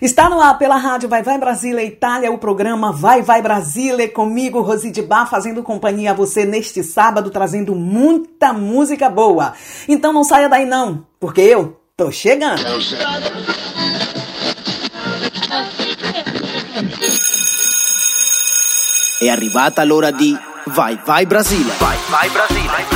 Está no ar pela rádio Vai Vai Brasília Itália, o programa Vai Vai Brasília, comigo, Roside Bar, fazendo companhia a você neste sábado, trazendo muita música boa. Então não saia daí não, porque eu tô chegando. È arrivata l'ora di Vai Vai Brasile. Vai Vai Brasile.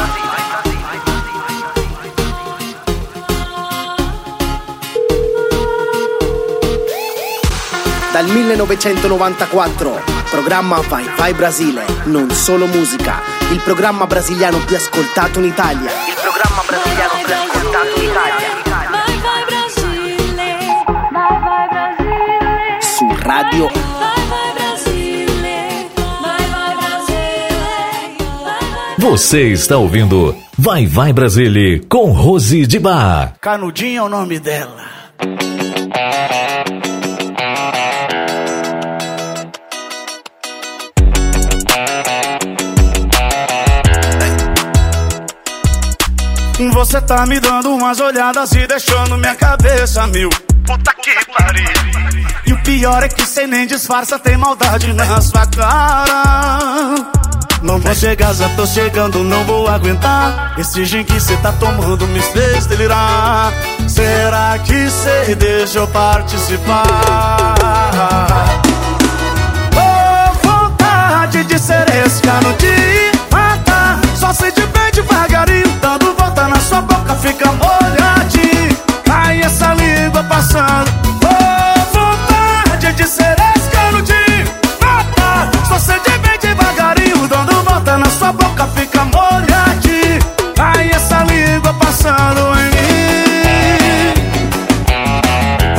Dal 1994, programma Vai Vai Brasile, non solo musica, il programma brasiliano più ascoltato in Italia. Il programma brasiliano più ascoltato in Italia. Vai Vai Brasile, Vai Vai Brasile. Su Radio Vai Vai Brasile, Vai Vai Brasile. Você está ouvindo Vai Vai Brasile com Rose de Bar. Canudinho é o nome dela. Você tá me dando umas olhadas e deixando minha cabeça mil. Puta que pariu. E o pior é que cê nem disfarça, tem maldade na sua cara. Não vou chegar, já tô chegando, não vou aguentar. Esse gin que cê tá tomando me fez delirar. Será que cê deixa eu participar? Oh, vontade de ser esse cano de matar. Só sei de fica molhadinha Cai essa língua passando. Oh, vontade de ser escanudinho Mata, só sente bem devagarinho. Dando volta na sua boca fica molhadinha Cai essa língua passando em mim.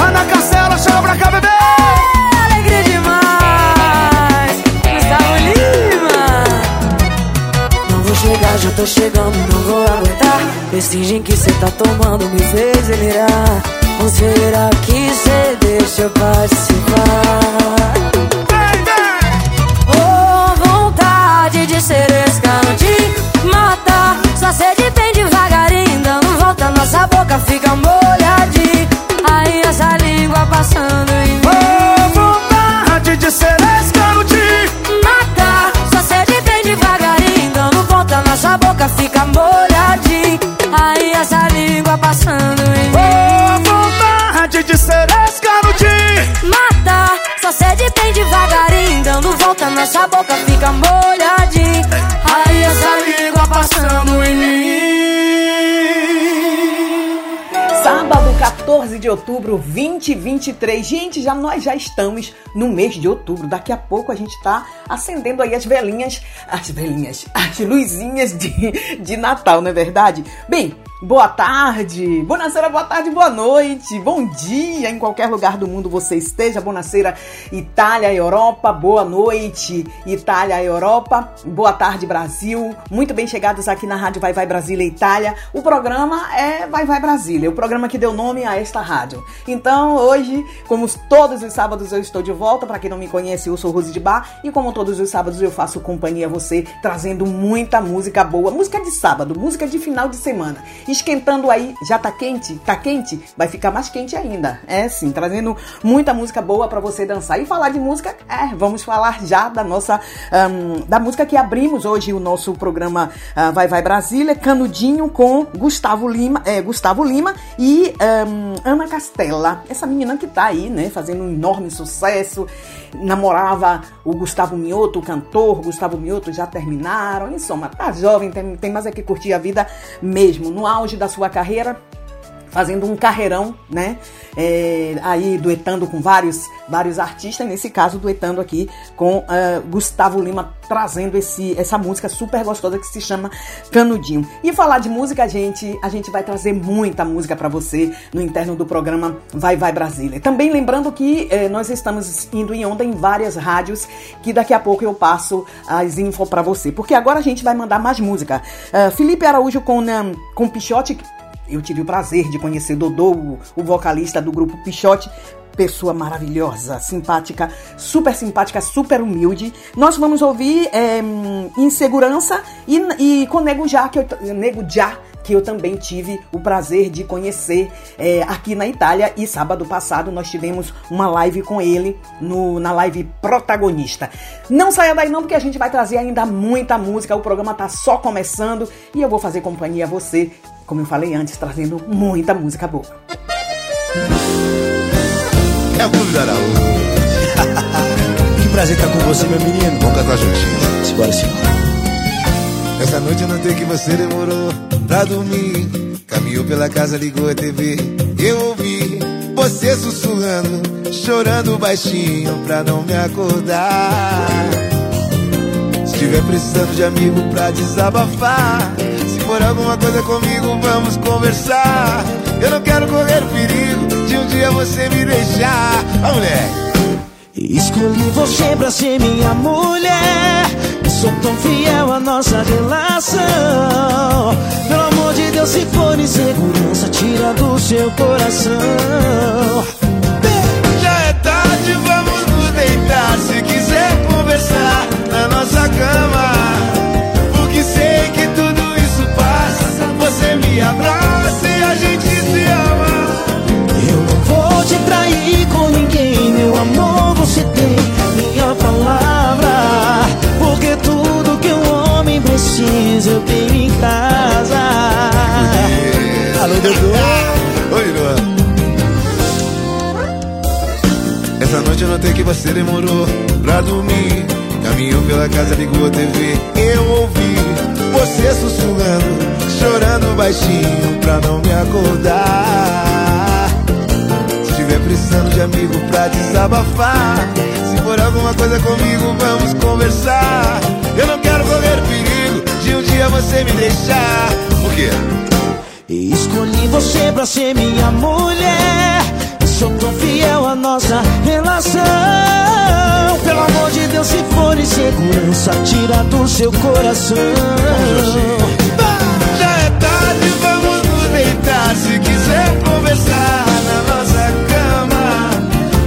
Ana Castela, chama pra cá, bebê. Alegria demais. Gustavo Lima. Não vou chegar, já tô chegando, não esse gin que cê tá tomando me fez delirar. Ou será que cê deixa eu participar? Oh, vontade de ser de matar Só sede bem devagarinho Dando volta, nossa boca fica molhadinha. Aí essa língua passando em mim. Oh, vontade de ser de matar Só sede bem devagarinho Dando volta, nossa boca fica molhadinha essa língua passando em mim Oh, vontade de ser escanudinho Mata, só sede bem devagarinho Dando volta, nossa boca fica molhadinha Aí essa língua passando em mim Sábado, 14 de outubro, 2023. Gente, já nós já estamos no mês de outubro. Daqui a pouco a gente tá acendendo aí as velinhas, as velinhas, as luzinhas de, de Natal, não é verdade? Bem, Boa tarde, boa tarde, boa noite, bom dia em qualquer lugar do mundo você esteja. Bonaceira, Itália, Europa, boa noite, Itália, Europa, boa tarde, Brasil. Muito bem chegados aqui na Rádio Vai Vai Brasília, Itália. O programa é Vai Vai Brasília, o programa que deu nome a esta rádio. Então, hoje, como todos os sábados eu estou de volta, para quem não me conhece, eu sou Rose de Bar e como todos os sábados eu faço companhia a você, trazendo muita música boa, música de sábado, música de final de semana esquentando aí, já tá quente? Tá quente? Vai ficar mais quente ainda. É sim, trazendo muita música boa para você dançar. E falar de música, é, vamos falar já da nossa, um, da música que abrimos hoje o nosso programa uh, Vai Vai Brasília, Canudinho com Gustavo Lima, é, Gustavo Lima e um, Ana Castela. Essa menina que tá aí, né, fazendo um enorme sucesso. Namorava o Gustavo Mioto, o cantor Gustavo Mioto, já terminaram. Em soma, tá jovem, tem, tem mais é que curtir a vida mesmo. No auge da sua carreira, fazendo um carreirão, né? É, aí duetando com vários, vários artistas, nesse caso duetando aqui com uh, Gustavo Lima, trazendo esse, essa música super gostosa que se chama Canudinho. E falar de música, gente, a gente vai trazer muita música para você no interno do programa Vai Vai Brasília. Também lembrando que eh, nós estamos indo em onda em várias rádios, que daqui a pouco eu passo as info para você, porque agora a gente vai mandar mais música. Uh, Felipe Araújo com, um, com Pichote eu tive o prazer de conhecer Dodô, o, vocalista do grupo Pichote, pessoa maravilhosa, simpática, super simpática, super humilde. Nós vamos ouvir é, Insegurança e, e com Nego Já, que eu, Nego Já, que eu também tive o prazer de conhecer é, aqui na Itália. E sábado passado nós tivemos uma live com ele no, na live protagonista. Não saia daí não, porque a gente vai trazer ainda muita música. O programa tá só começando e eu vou fazer companhia a você, como eu falei antes, trazendo muita música boa. É o Clube da que prazer estar com você, meu menino. Vamos cantar juntinho. Simbora, sim. Essa noite eu notei que você demorou pra dormir. Caminhou pela casa, ligou a TV. Eu ouvi você sussurrando, chorando baixinho pra não me acordar. Se tiver precisando de amigo pra desabafar, alguma coisa comigo, vamos conversar. Eu não quero correr o perigo de um dia você me deixar. Vai, mulher! Escolhi você pra ser minha mulher. Sou tão fiel à nossa relação. Pelo amor de Deus, se for insegurança, tira do seu coração. Já é tarde, vamos nos deitar. Se quiser conversar na nossa cama, Abraça e a gente se ama. Eu não vou te trair com ninguém, meu amor. Você tem minha palavra. Porque tudo que um homem precisa eu tenho em casa. Alô, Dodô. Oi, Luan. Essa noite eu notei que você demorou pra dormir. Caminhou pela casa, ligou a TV. Eu ouvi você sussurrando, chorando baixinho pra não me acordar. Se tiver precisando de amigo pra desabafar, se for alguma coisa comigo, vamos conversar. Eu não quero correr perigo de um dia você me deixar. Por quê? Escolhi você pra ser minha mulher. Sou tão fiel à nossa relação. Pelo amor de Deus, se for insegurança, tira do seu coração. Tarde, vamos nos deitar. Se quiser conversar na nossa cama,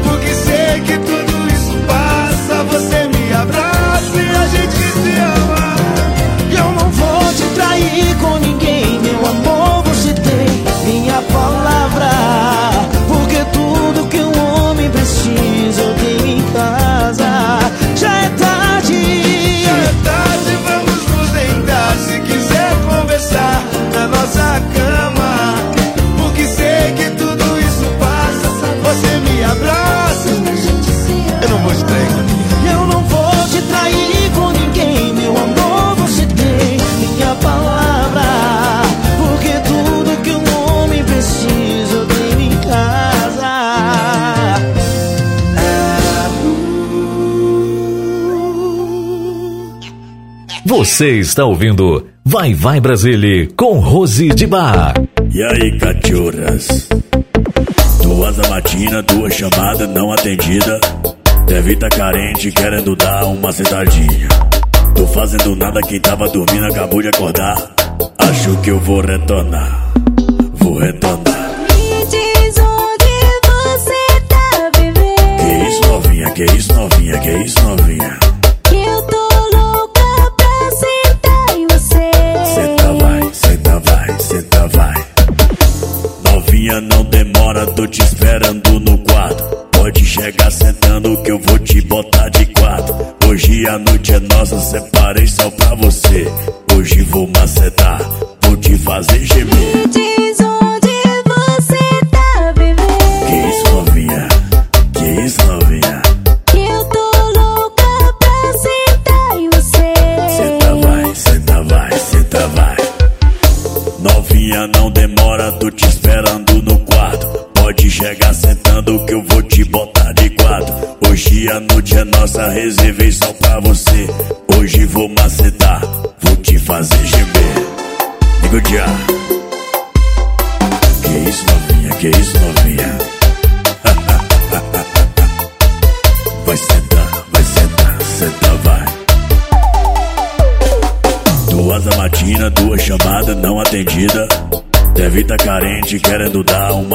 porque sei que tudo isso passa. Você me abraça e a gente se ama. Eu não vou te trair com ninguém, meu amor. Você tem minha palavra. Porque tudo que um homem precisa eu tenho em casa. Você está ouvindo Vai Vai Brasília com Rose de Bar. E aí, cachorras? Duas da matina, duas chamadas não atendida. Deve tá carente, querendo dar uma sentadinha. Tô fazendo nada, quem tava dormindo acabou de acordar. Acho que eu vou retornar. Vou retornar.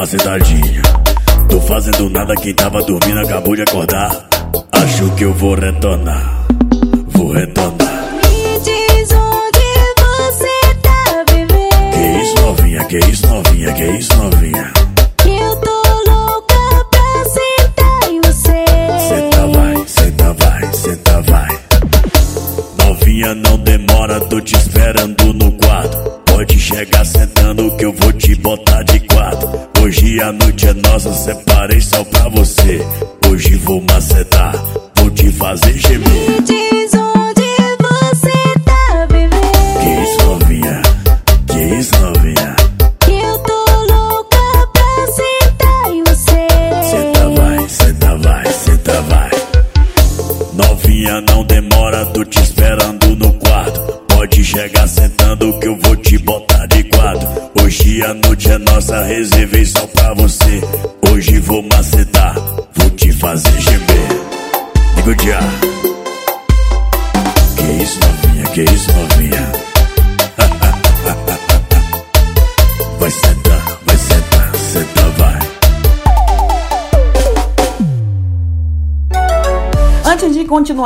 Sentadinha. Tô fazendo nada, quem tava dormindo acabou de acordar. Acho que eu vou retornar. Vou retornar.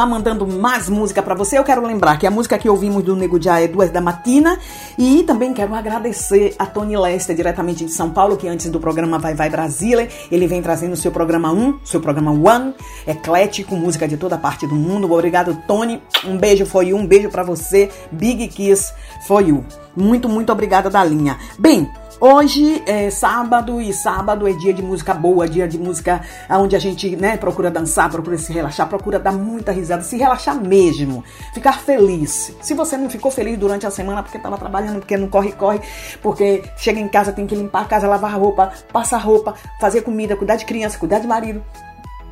Continuar mandando mais música pra você, eu quero lembrar que a música que ouvimos do Nego Já é Duas da Matina e também quero agradecer a Tony Lester, diretamente de São Paulo, que antes do programa Vai Vai Brasília, ele vem trazendo o seu programa 1, seu programa One, eclético, música de toda parte do mundo. Obrigado, Tony. Um beijo you, um beijo pra você. Big kiss for you. Muito, muito obrigada, Dalinha. Bem, Hoje é sábado e sábado é dia de música boa, dia de música onde a gente né, procura dançar, procura se relaxar, procura dar muita risada, se relaxar mesmo, ficar feliz. Se você não ficou feliz durante a semana porque estava trabalhando, porque não corre, corre, porque chega em casa, tem que limpar a casa, lavar roupa, passar roupa, fazer comida, cuidar de criança, cuidar de marido.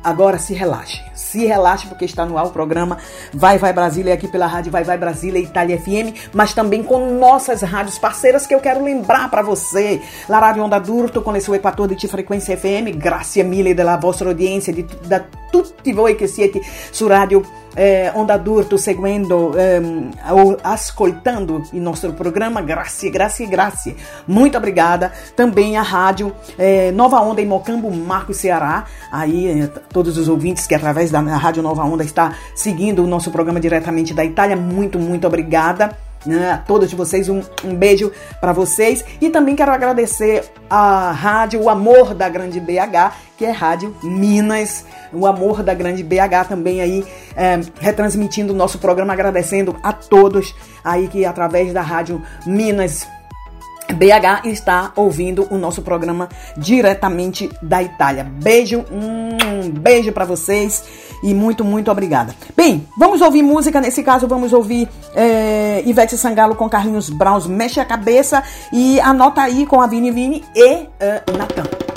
Agora se relaxe, se relaxe porque está no ar o programa Vai Vai Brasília aqui pela rádio Vai Vai Brasília Itália FM, mas também com nossas rádios parceiras que eu quero lembrar para você. La Radio Onda d'Urto con le sue 14 frequenze FM, grazie mille della vostra audiência, di, da tutti voi che siete su Radio eh, Onda d'Urto seguendo ehm, ou ascoltando o nosso programa. Grazie, grazie, grazie. Muito obrigada. Também a rádio eh, Nova Onda em Mocambo, Marco Ceará. Aí eh, todos os ouvintes que através da rádio Nova Onda está seguindo o nosso programa diretamente da Itália. Muito, muito obrigada. Né, A todos vocês, um, um beijo para vocês. E também quero agradecer a rádio O Amor da Grande BH, que é Rádio Minas, o Amor da Grande BH também aí é, retransmitindo o nosso programa, agradecendo a todos aí que através da Rádio Minas BH está ouvindo o nosso programa diretamente da Itália. Beijo, um beijo para vocês e muito, muito obrigada. Bem, vamos ouvir música. Nesse caso, vamos ouvir é, Ivete Sangalo com Carlinhos Browns, Mexe a Cabeça e anota aí com a Vini Vini e é, Natan.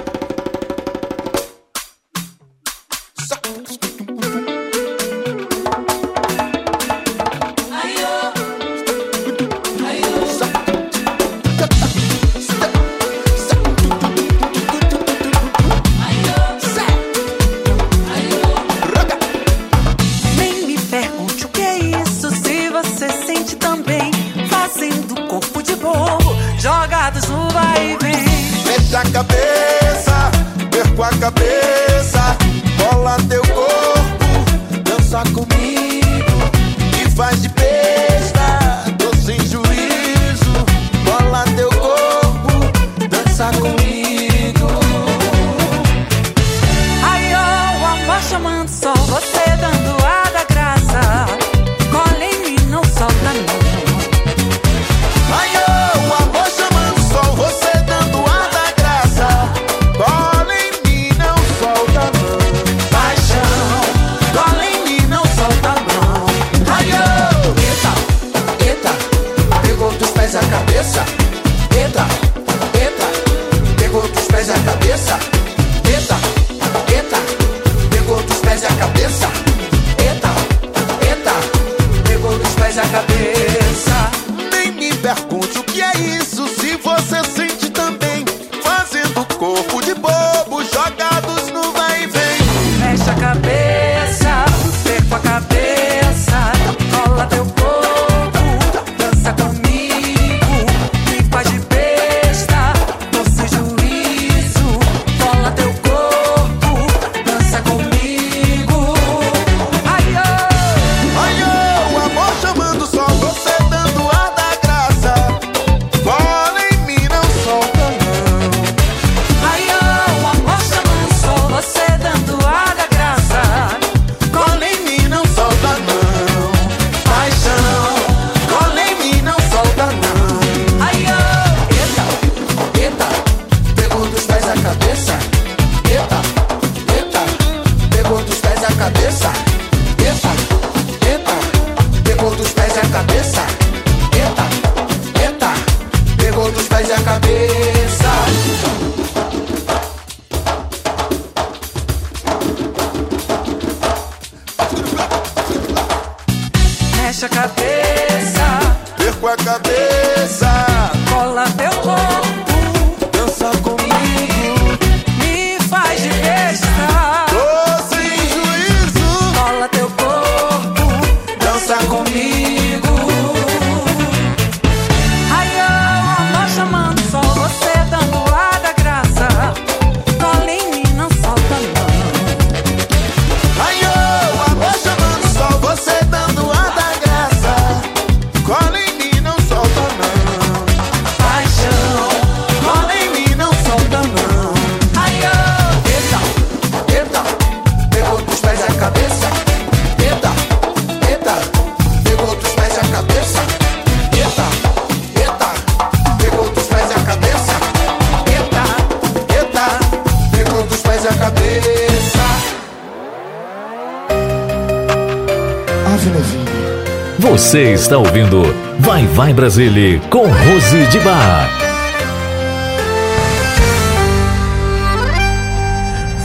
Vai Brasília com Rose de Bar.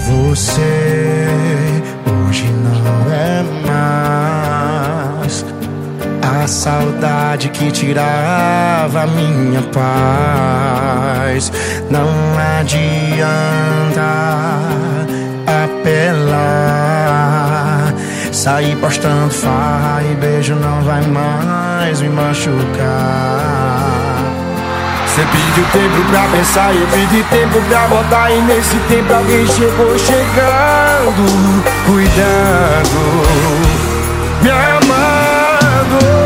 Você hoje não é mais a saudade que tirava minha paz. Não adianta apelar. Sair postando farra e beijo não vai mais me machucar. Você pediu tempo pra pensar, eu pedi tempo pra voltar E nesse tempo alguém chegou chegando Cuidando, me amando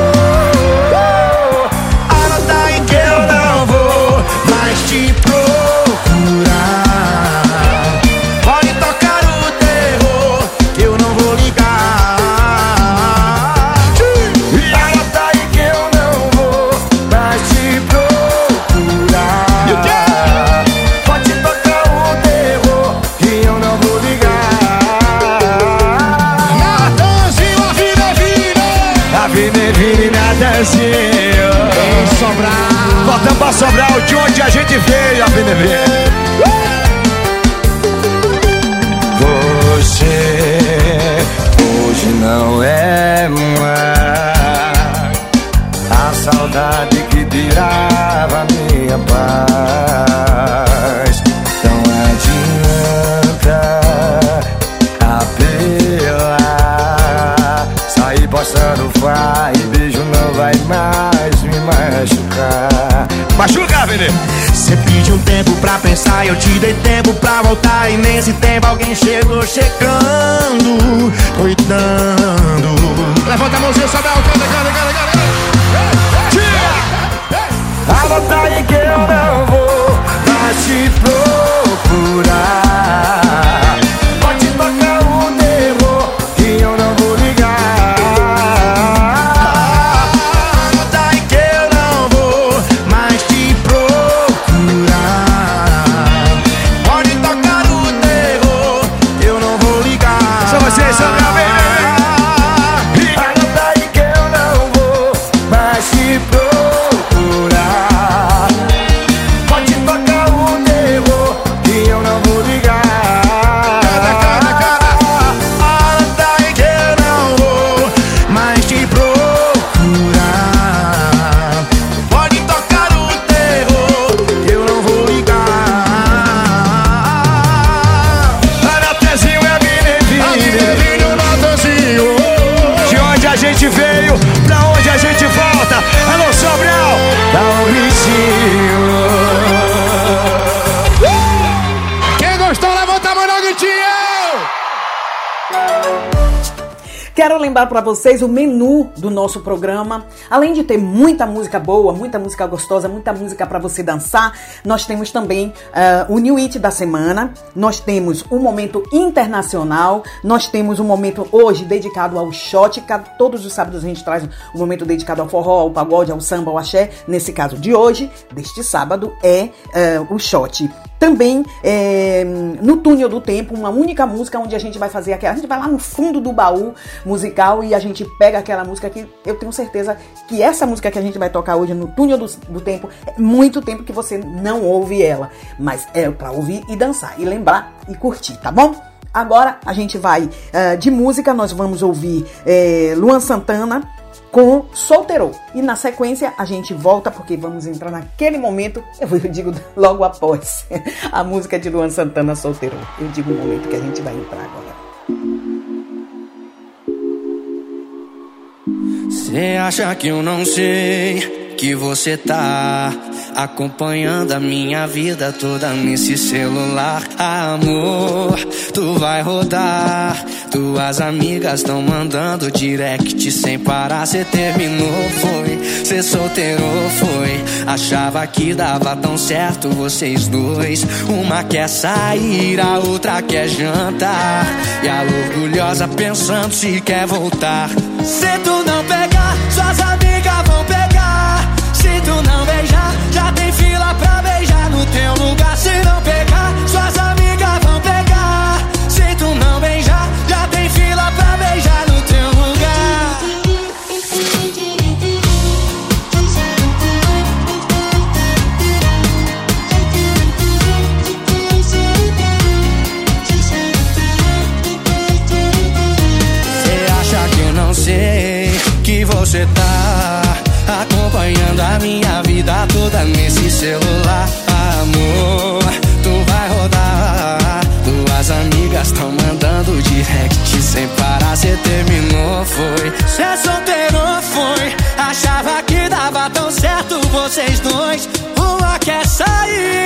Sobral Voltamos pra Sobral, de onde a gente veio A vida é Você hoje não é mais a saudade que tirava minha paz. Tempo pra pensar, eu te dei tempo pra voltar. E nesse tempo alguém chegou chegando, cuidando. Levanta a mãozinha, sobe a canta, canta, canta, canta. Anota aí que eu não vou mais te Quero lembrar para vocês o menu do nosso programa. Além de ter muita música boa, muita música gostosa, muita música para você dançar, nós temos também ah, o New It da semana. Nós temos um momento internacional. Nós temos um momento hoje dedicado ao shot. Todos os sábados a gente traz um momento dedicado ao forró, ao pagode, ao samba, ao axé. Nesse caso de hoje, deste sábado, é ah, o shot. Também é, no túnel do tempo, uma única música onde a gente vai fazer aquela. A gente vai lá no fundo do baú musical e a gente pega aquela música que eu tenho certeza que essa música que a gente vai tocar hoje no túnel do, do tempo é muito tempo que você não ouve ela. Mas é pra ouvir e dançar, e lembrar e curtir, tá bom? Agora a gente vai ah, de música, nós vamos ouvir eh, Luan Santana com Solteiro. E na sequência a gente volta porque vamos entrar naquele momento, eu digo logo após a música de Luan Santana Solteiro. Eu digo o momento que a gente vai entrar agora. Cê acha que eu não sei que você tá acompanhando a minha vida toda nesse celular? Amor, tu vai rodar. Tuas amigas estão mandando direct sem parar. Cê terminou, foi. Cê solteiro, foi. Achava que dava tão certo vocês dois. Uma quer sair, a outra quer jantar. E a orgulhosa pensando se quer voltar. Se tu não pegar, celular, amor. Tu vai rodar, tuas amigas estão mandando direct sem parar. Cê terminou, foi. Cê solteiro, foi. Achava que dava tão certo vocês dois. Uma quer sair,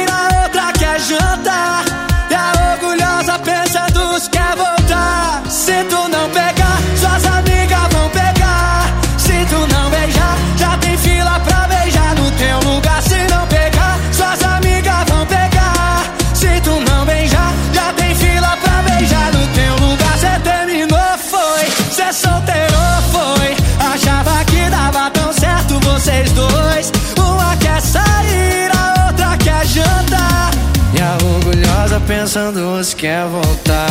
pensando se quer voltar.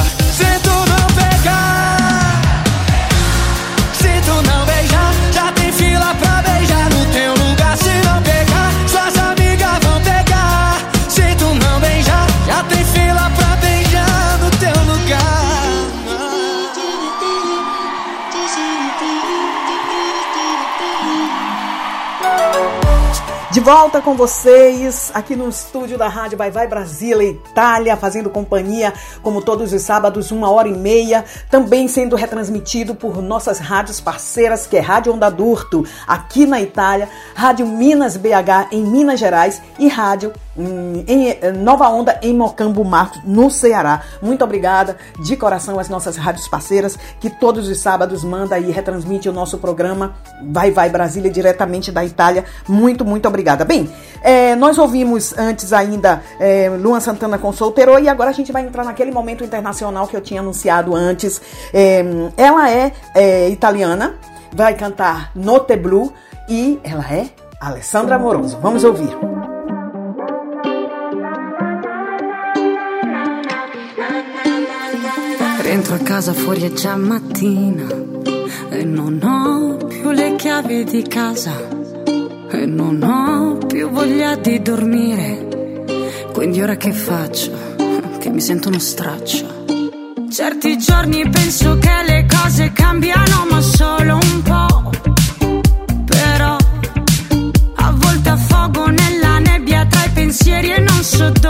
Volta com vocês aqui no estúdio da Rádio Vai Vai Brasília, Itália, fazendo companhia como todos os sábados, uma hora e meia, também sendo retransmitido por nossas rádios parceiras, que é Rádio Onda Durto, aqui na Itália, Rádio Minas BH em Minas Gerais e Rádio em eh, Nova Onda em Mocambo Mato, no Ceará. Muito obrigada de coração às nossas rádios parceiras que todos os sábados manda e retransmite o nosso programa Vai Vai Brasília diretamente da Itália. Muito, muito obrigada. Bem, eh, nós ouvimos antes ainda eh, Luan Santana com Solteiro e agora a gente vai entrar naquele momento internacional que eu tinha anunciado antes. Eh, ela é eh, italiana, vai cantar Note Blue e ela é Alessandra Amoroso. Vamos ouvir. Rientro a casa fuori è già mattina e non ho più le chiavi di casa e non ho più voglia di dormire. Quindi ora che faccio? Che mi sento uno straccio. Certi giorni penso che le cose cambiano ma solo un po'. Però a volte affogo nella nebbia tra i pensieri e non so dove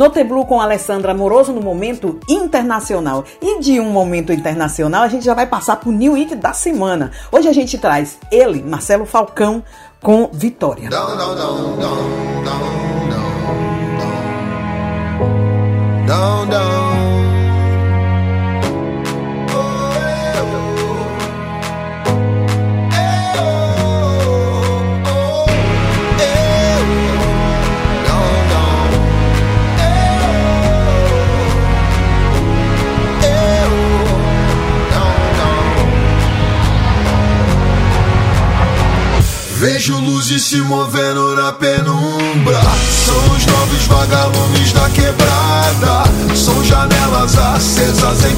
Minute com Alessandra Amoroso no momento internacional. E de um momento internacional, a gente já vai passar pro New It da semana. Hoje a gente traz ele, Marcelo Falcão, com Vitória. Não, não, não, não. vejo luzes se movendo na penumbra. São os novos vagalumes da quebrada. São janelas acesas em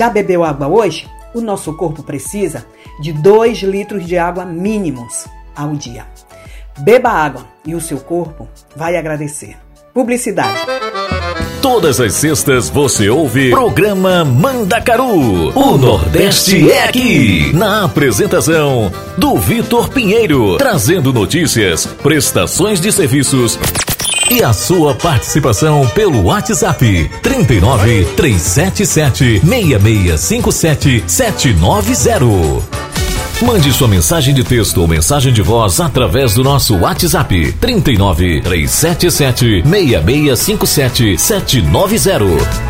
já bebeu água hoje? O nosso corpo precisa de 2 litros de água mínimos ao dia. Beba água e o seu corpo vai agradecer. Publicidade. Todas as sextas você ouve programa Mandacaru. O Nordeste é aqui. Na apresentação do Vitor Pinheiro, trazendo notícias, prestações de serviços e a sua participação pelo WhatsApp 39 377 6657 790. Mande sua mensagem de texto ou mensagem de voz através do nosso WhatsApp 39 377 6657 790.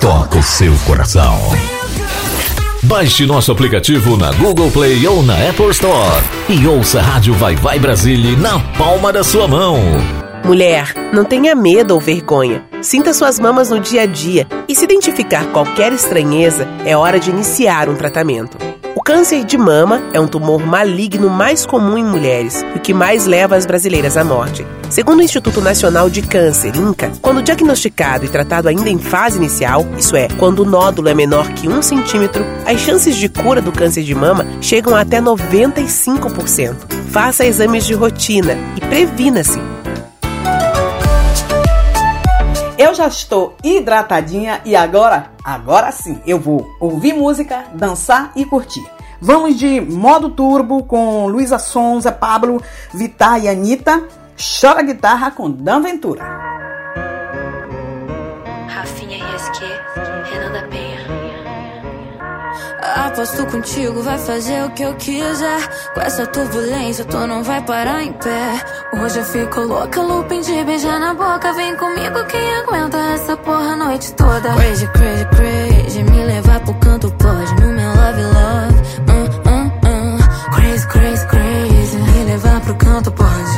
toca o seu coração. Baixe nosso aplicativo na Google Play ou na Apple Store e ouça a Rádio Vai Vai Brasília na palma da sua mão. Mulher, não tenha medo ou vergonha. Sinta suas mamas no dia a dia e se identificar qualquer estranheza, é hora de iniciar um tratamento. O câncer de mama é um tumor maligno mais comum em mulheres e o que mais leva as brasileiras à morte. Segundo o Instituto Nacional de Câncer, INCA, quando diagnosticado e tratado ainda em fase inicial, isso é, quando o nódulo é menor que um centímetro, as chances de cura do câncer de mama chegam a até 95%. Faça exames de rotina e previna-se. Eu já estou hidratadinha e agora, agora sim, eu vou ouvir música, dançar e curtir. Vamos de modo turbo com Luísa Sonza, Pablo, Vittar e Anitta. Chora guitarra com Dan Ventura. Aposto contigo, vai fazer o que eu quiser. Com essa turbulência, tu não vai parar em pé. Hoje eu fico louca, looping de beijar na boca. Vem comigo, quem aguenta essa porra a noite toda. Crazy, crazy, crazy. Me levar pro canto pode. No meu love, love. Uh, uh, uh. Crazy, crazy, crazy. Me levar pro canto pode.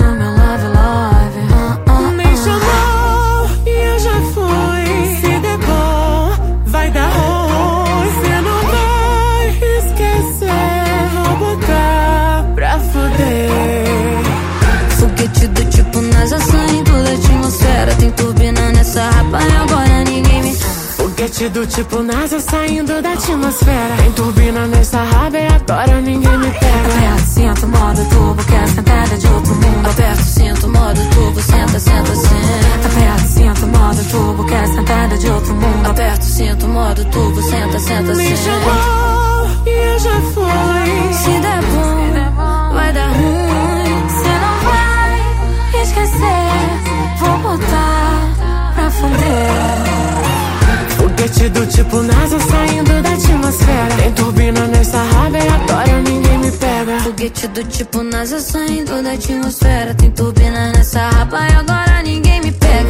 Do tipo NASA saindo da atmosfera. Tem turbina nessa raba e agora ninguém me pega. Aperta, sinto modo turbo, que é sentada de outro mundo. Aperta, sinto modo turbo, senta, senta, senta. Aperta, sinto modo turbo, que é sentada de outro mundo. Aperta, sinto modo turbo, senta, senta, Me senta. chamou e eu já fui. Se der bom, vai dar ruim. Cê não vai esquecer. Vou botar pra fuder. Foguete do tipo NASA saindo da atmosfera. Tem turbina nessa raba e agora ninguém me pega. Foguete do tipo NASA saindo da atmosfera. Tem turbina nessa rapa e agora ninguém me pega.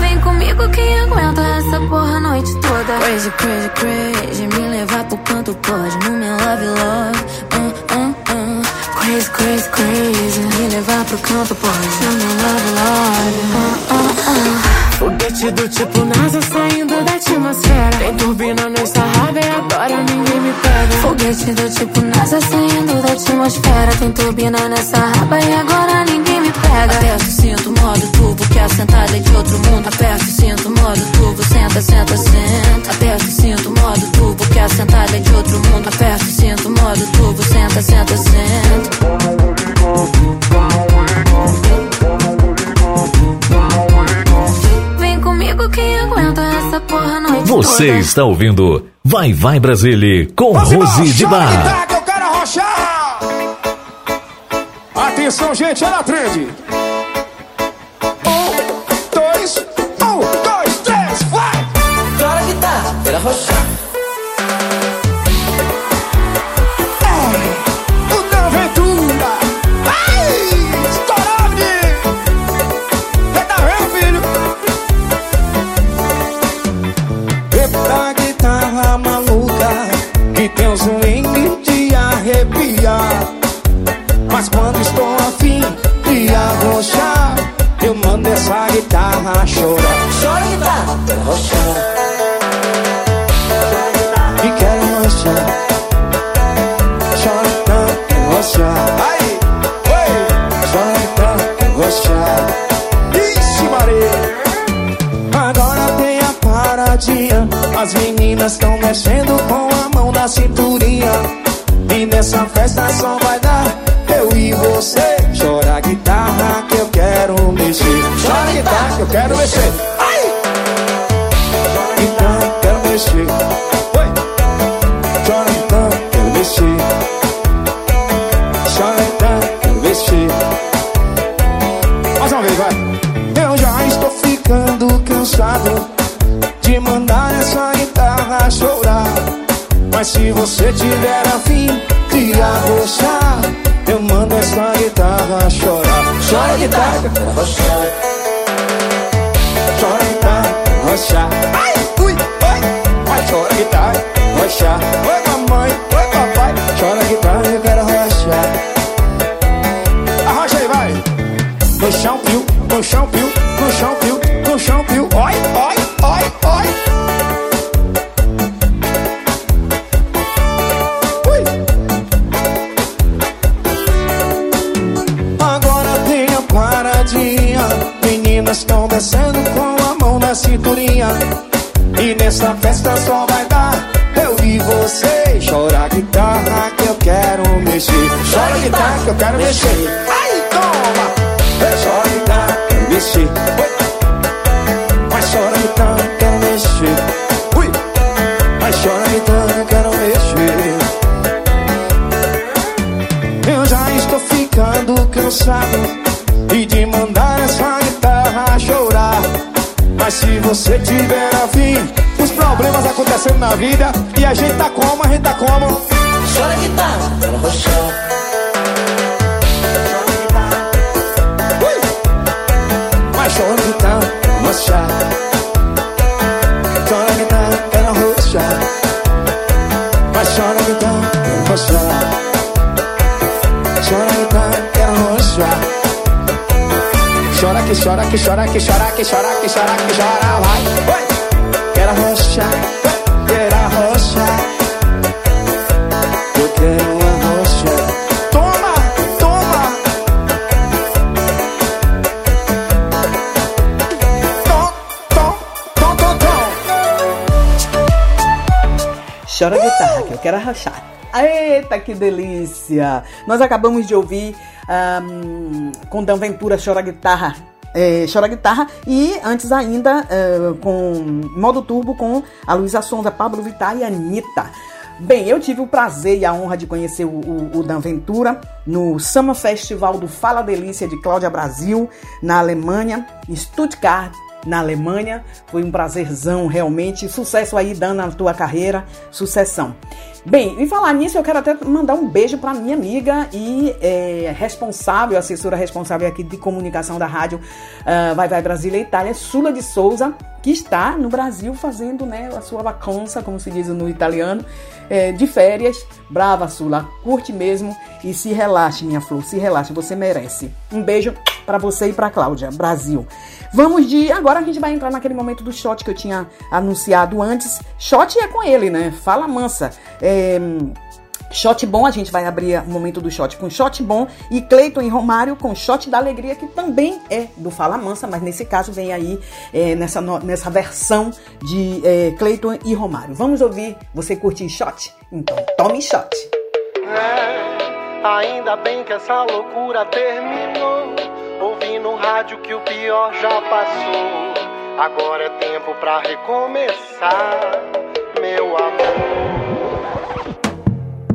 Vem comigo quem aguenta essa porra a noite toda. Crazy, crazy, crazy. Me levar pro canto pode. No meu love, love. Crazy, crazy, crazy. Me levar pro canto pode. No meu love, love. Uh, uh, uh. Foguete do tipo NASA saindo da atmosfera. Tem turbina nessa raba e agora ninguém me pega. Foguete do tipo NASA saindo da atmosfera. Tem turbina nessa raba e agora ninguém me pega. Aperto, sinto modo turbo, que a sentada é de outro mundo. Aperto, sinto modo turbo, senta, senta, senta. Aperto, sinto modo turbo, que a sentada é de outro mundo. Aperto, sinto modo turbo, senta, senta, senta. Vem comigo quem aguenta essa porra a noite Você está ouvindo Vai Vai Brasília com Rose de Bar. que eu quero arrochar! Atenção, gente, ela trend! Um, dois, um, dois, três, vai! Toca a guitarra, quero arrochar. Chora a guitarra, chora. Chora a guitarra, roxar. E quero roxar. Chora a guitarra, quero roxar. Aí, oi. Chora a guitarra, quero roxar. Ixi, Maria. Agora tem a paradinha. As meninas estão mexendo com a mão na cinturinha. E nessa festa só vai dar eu e você. Chora a guitarra mexer. Ai! Eu quero mexer. Oi! Chora eu quero mexer. Chora eu quero mexer. Mais uma vez, vai. Eu já estou ficando cansado de mandar essa guitarra chorar. Mas se você tiver afim de arrochar, eu mando essa guitarra chorar. Chora guitarra. Chora arrochar. Ai, ui, oi. Vai, chora guitarra, arrochar. Oi, mamãe, oi, papai. Chora guitarra, eu quero arrochar. Arrocha aí, vai. No chão, piu, no chão, quero mexer. Ai, toma! A guitarra que eu quero mexer. Oi. Mas chora a guitarra que eu quero mexer. Ui! Mas chora a guitarra que eu quero mexer. Eu já estou ficando cansado e de mandar essa guitarra chorar. Mas se você tiver afim, os problemas acontecendo na vida e a gente tá como, que chora, que chora, que chora, que chora, que chora, vai. Quero arrochar, quero arrochar. Eu quero arrochar. Toma, toma. Tom, tom, tom, tom, tom. Chora guitarra, que eu quero arrochar. Eita, que delícia! Nós acabamos de ouvir ahm, com Dan Ventura Chora Guitarra. É, Chora Guitarra e antes ainda eh, com modo turbo com a Luísa Sonza, Pablo Vittar e Anitta. Bem, eu tive o prazer e a honra de conhecer o, o, o Dan Ventura no Summer Festival do Fala Delícia de Cláudia Brasil, na Alemanha, em Stuttgart, na Alemanha. Foi um prazerzão, realmente. Sucesso aí, Dan, na tua carreira. Sucessão. Bem, e falar nisso, eu quero até mandar um beijo para minha amiga e é, responsável, assessora responsável aqui de comunicação da rádio ah, Vai Vai Brasília Itália, Sula de Souza, que está no Brasil fazendo né, a sua vacança, como se diz no italiano, é, de férias. Brava, Sula, curte mesmo e se relaxe, minha flor, se relaxe, você merece. Um beijo para você e para Cláudia, Brasil. Vamos de. Agora a gente vai entrar naquele momento do shot que eu tinha anunciado antes. Shot é com ele, né? Fala mansa. É, Shot bom, a gente vai abrir o momento do shot com shot bom e Cleiton e Romário com shot da alegria, que também é do Fala Mansa, mas nesse caso vem aí é, nessa, nessa versão de é, Cleiton e Romário. Vamos ouvir você curtir shot? Então tome shot. É, ainda bem que essa loucura terminou. Ouvi no rádio que o pior já passou. Agora é tempo pra recomeçar, meu amor.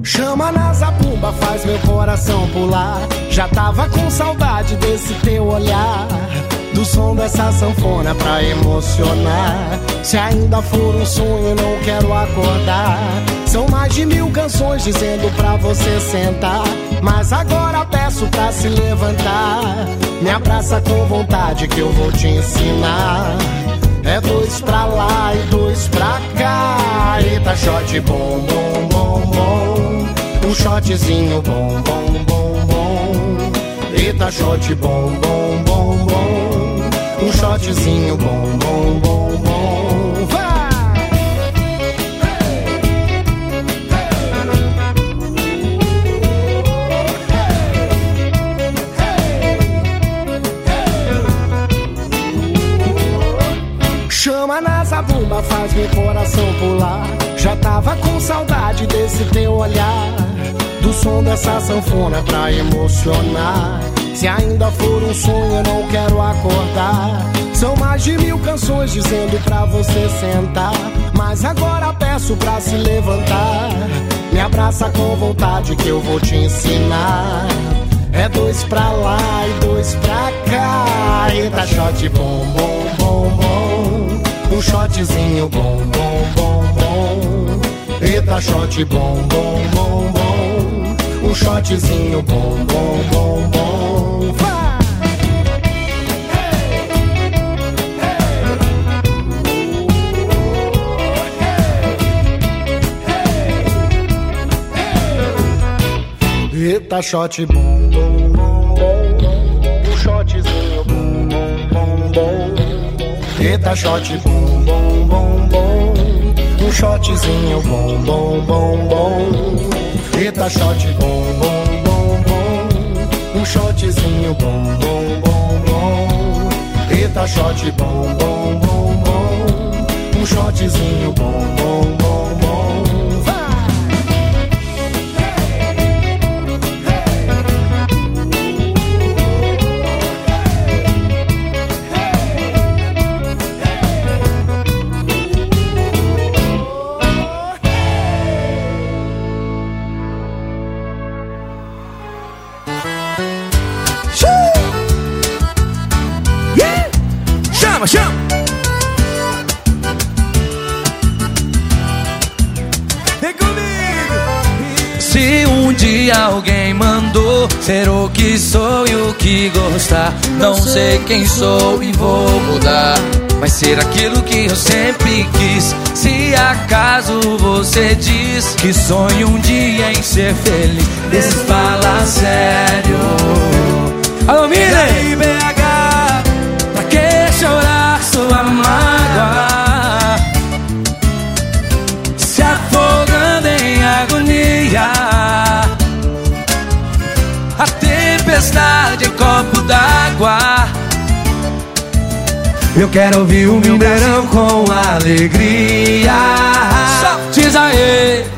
Chama na zabumba, faz meu coração pular. Já tava com saudade desse teu olhar. Do som dessa sanfona pra emocionar. Se ainda for um sonho, não quero acordar. São mais de mil canções dizendo pra você sentar. Mas agora peço pra se levantar. Me abraça com vontade que eu vou te ensinar. É dois pra lá e dois pra cá. Eita, shot bom, bom, bom, bom. Um shotzinho bom, bom, bom, bom. Eita, shot bom, bom, bom, bom. Um shotzinho bom, bom, bom, bom. Vai! Chama na zabumba, faz meu coração pular. Já tava com saudade desse teu olhar. Do som dessa sanfona pra emocionar. Se ainda for um sonho, eu não quero acordar. São mais de mil canções dizendo pra você sentar. Mas agora peço pra se levantar. Me abraça com vontade que eu vou te ensinar. É dois pra lá e dois pra cá. Eita, shot bom, bom, bom, bom. Um shotzinho bom, bom, bom. Eita, shot bom, bom, bom, bom. Um shotzinho bom, bom, bom, bom. Vai! Eita, shot bom, bom, bom, bom. Um shotzinho bom, bom, bom, bom. Eita, shot bom. Um shotzinho bom, bom, bom, bom. Eita, shot bom, bom, bom, bom. Um shotzinho bom, bom, bom, bom. Eita, shot bom, bom, bom, bom. Um shotzinho bom, bom, bom. Alguém mandou ser o que sou e o que gostar, não sei quem sou e vou mudar. Vai ser aquilo que eu sempre quis. Se acaso você diz que sonha um dia em ser feliz, desses fala sério. Alô, Miriam! Eu quero ouvir o Mineirão com alegria. Diz aí.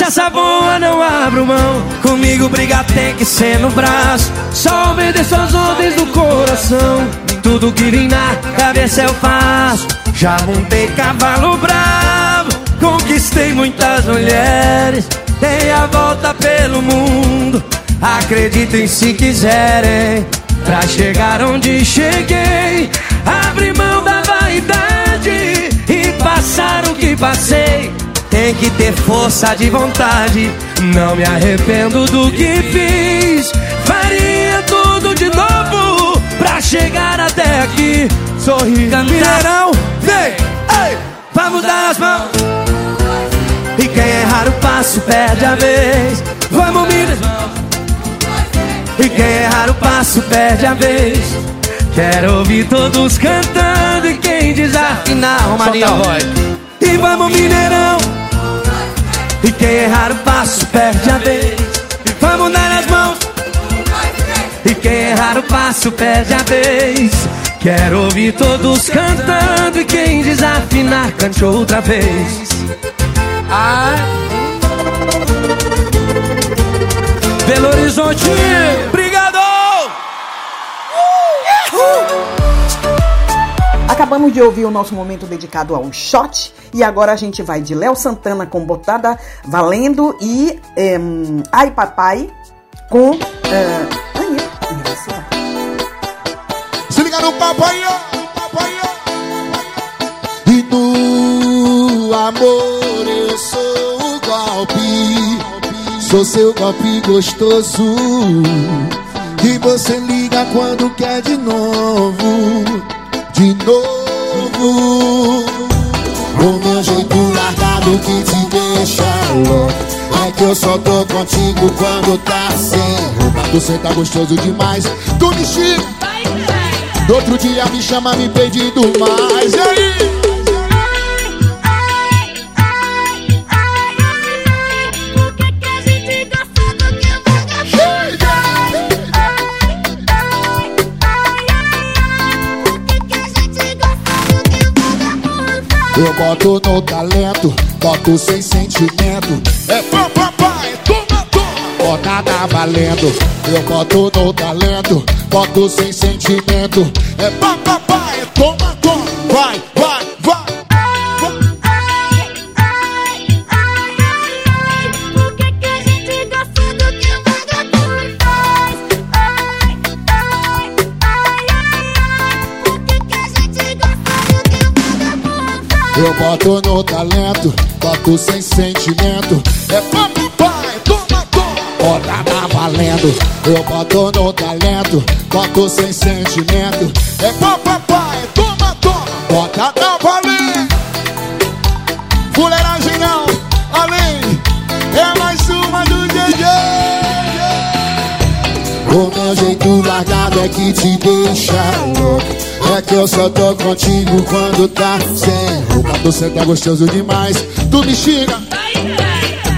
De uma cachaça boa não abro mão. Comigo briga tem que ser no braço. Só obedeço as ordens do coração. Tudo que vem na cabeça eu faço. Já montei cavalo bravo. Conquistei muitas mulheres. Dei a volta pelo mundo. Acreditem se quiserem. Pra chegar onde cheguei. Abri mão da vaidade. E passar o que passei. Tem que ter força de vontade. Não me arrependo do que fiz. Faria tudo de novo pra chegar até aqui. Cantar. Mineirão, vem! Ei! Vamos dar as mãos. E quem errar o passo perde a vez. Vamos, Minas. E quem errar o passo perde a vez. Quero ouvir todos cantando e quem desafinar, Romarinho. Solta a voz. E vamos, Mineirão. E quem errar o passo perde a vez. Vamos dar as mãos. E quem errar o passo perde a vez. Quero ouvir todos cantando e quem desafinar cante outra vez. Ah. Belo Horizonte, obrigado! Acabamos de ouvir o nosso momento dedicado ao shot E agora a gente vai de Léo Santana com Botada Valendo e em, Ai Papai com. vai. Se liga no aí, ó. E no amor eu sou o golpe. Sou seu golpe gostoso. E você liga quando quer de novo. De novo. O meu jeito largado que te deixa louco. É que eu só tô contigo quando tá sem roupa. Você tá gostoso demais. Tu me. Do outro dia me chama me pedindo mais. E aí? Eu boto no talento, boto sem sentimento. É pá, pá, pá, é toma, toma. Botada valendo. Eu boto no talento, boto sem sentimento. É pá, pá, pá, boto no talento, boto sem sentimento. É pá, é toma, toma. Botada valendo. Eu boto no talento, boto sem sentimento. É pá, é toma, toma. Botada valendo. Fuleiragem não, além. É mais uma do DJ. O meu jeito largado é que te deixa louco. É que eu só tô contigo quando tá sem roupa. Você tá gostoso demais. Tu me xinga.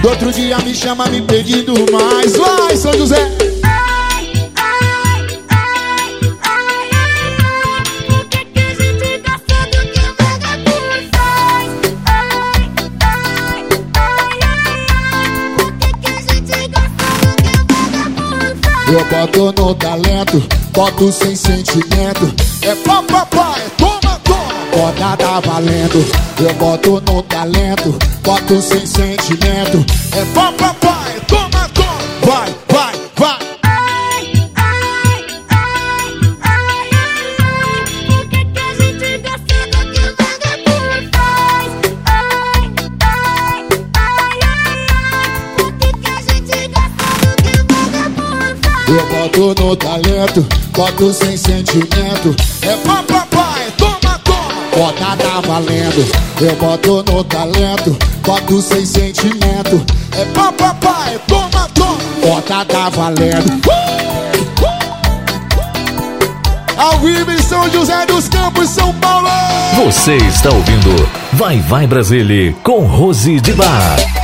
Do outro dia me chama me pedindo mais. Vai, São José. Eu boto no talento, boto sem sentimento. É é toma, toma. Botada valendo. Eu boto no talento, boto sem sentimento. É pá, pá, pá, boto no talento, boto sem sentimento. É pá, pá, é toma, toma. Botada valendo. Eu boto no talento, boto sem sentimento. É pá, pá, é toma, toma. Botada valendo. Ao vivo em São José dos Campos, São Paulo. Você está ouvindo Vai Vai Brasília com Rose de Bar.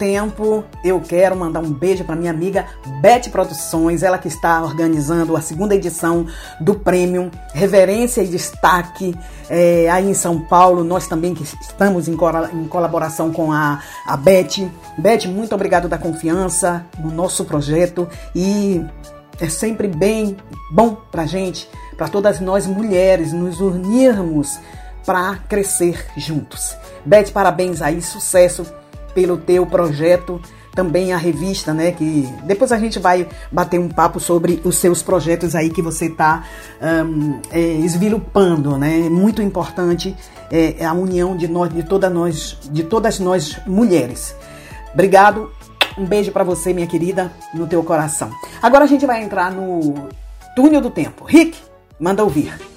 Tempo, eu quero mandar um beijo para minha amiga Beth Produções, ela que está organizando a segunda edição do Prêmio Reverência e Destaque é, aí em São Paulo. Nós também que estamos em, em colaboração com a, a Beth. Beth, muito obrigado da confiança no nosso projeto e é sempre bem bom pra gente, para todas nós mulheres, nos unirmos para crescer juntos. Beth, parabéns aí, sucesso pelo teu projeto, também a revista, né? Que depois a gente vai bater um papo sobre os seus projetos aí que você está um, é, esvilupando, né? É muito importante é, a união de nós, de todas nós, de todas nós mulheres. Obrigado, um beijo para você, minha querida, no teu coração. Agora a gente vai entrar no túnel do tempo. Rick, manda ouvir.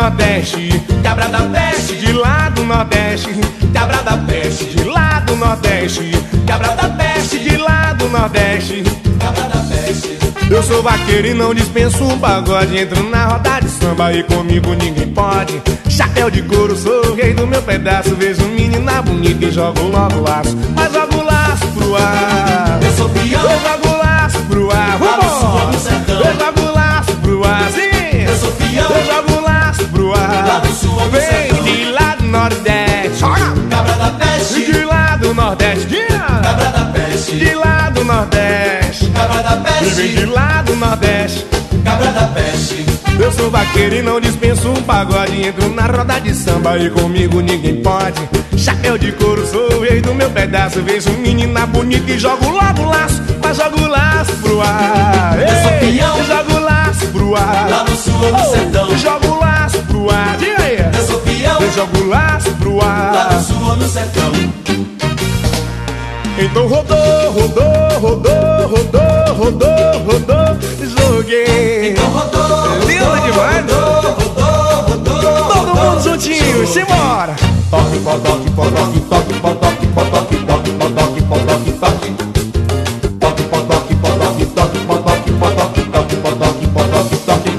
Nordeste, cabra da peste, de lá do Nordeste, cabra da peste, de lá do Nordeste, cabra da peste, de lá do Nordeste, cabra da peste. Eu sou vaqueiro e não dispenso um pagode, entro na roda de samba e comigo ninguém pode. Chapéu de couro, sou o rei do meu pedaço, vejo menina bonita e jogo logo laço, mas jogo laço pro ar. Eu sou peão, eu jogo laço pro ar, vamos! Eu jogo laço pro ar, sim! Eu sou peão, Vem de lá do Nordeste, cabra da peste. De lá do Nordeste, cabra da peste. De lá do Nordeste, cabra da peste. Vem de lá do Nordeste, cabra da peste. Eu sou vaqueiro e não dispenso um pagode. Entro na roda de samba e comigo ninguém pode. Chapéu de couro, sou o rei do meu pedaço. Vejo menina bonita e jogo logo laço. Mas jogo laço pro ar. Eu sou peão, jogo laço pro ar. Lá no sul ou eu jogo laço pro ar. Lá no sul ou no sertão. Então rodou, rodou, rodou, rodou, rodou, rodou, joguei. Então rodou, lindo demais, rodou, rodou, rodou, todo mundo juntinho, simbora. Toque, potoque, potoque, toque, potoque, potoque, toque, potoque, potoque, toque. Toque, potoque, potoque, toque, potoque, potoque, toque, potoque, potoque, toque.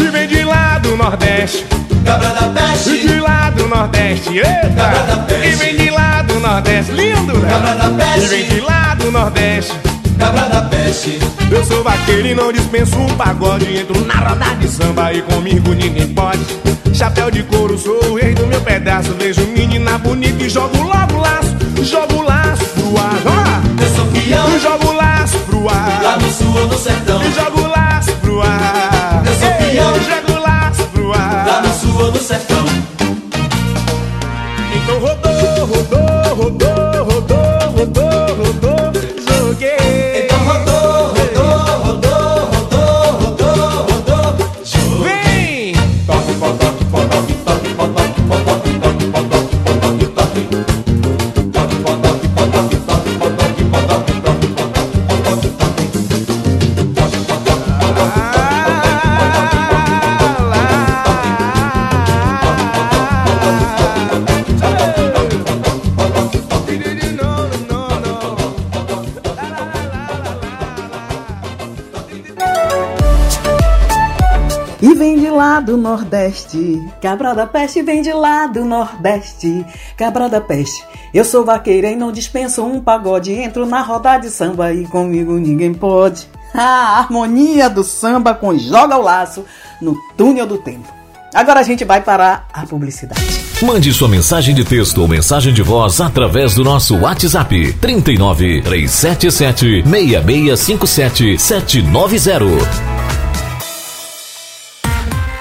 E vem de lá do Nordeste. Cabra de lá do Nordeste, eita. Cabra da peste. E vem de lá do Nordeste, lindo, né? Cabra da peste. E vem de lá do Nordeste. Cabra da peste. Eu sou vaqueiro e não dispenso um pagode. Entro na roda de samba e comigo ninguém pode. Chapéu de couro, sou o rei do meu pedaço. Vejo menina bonita e jogo logo laço. Jogo laço pro ar. Ó. Eu sou. E jogo laço pro ar. Lá no sul ou no sertão. E jogo do Nordeste, cabra da peste vem de lá do Nordeste, cabra da peste. Eu sou vaqueira e não dispenso um pagode, entro na roda de samba e comigo ninguém pode. A harmonia do samba com Joga o Laço no túnel do tempo. Agora a gente vai para a publicidade. Mande sua mensagem de texto ou mensagem de voz através do nosso WhatsApp 39 377 6657 790.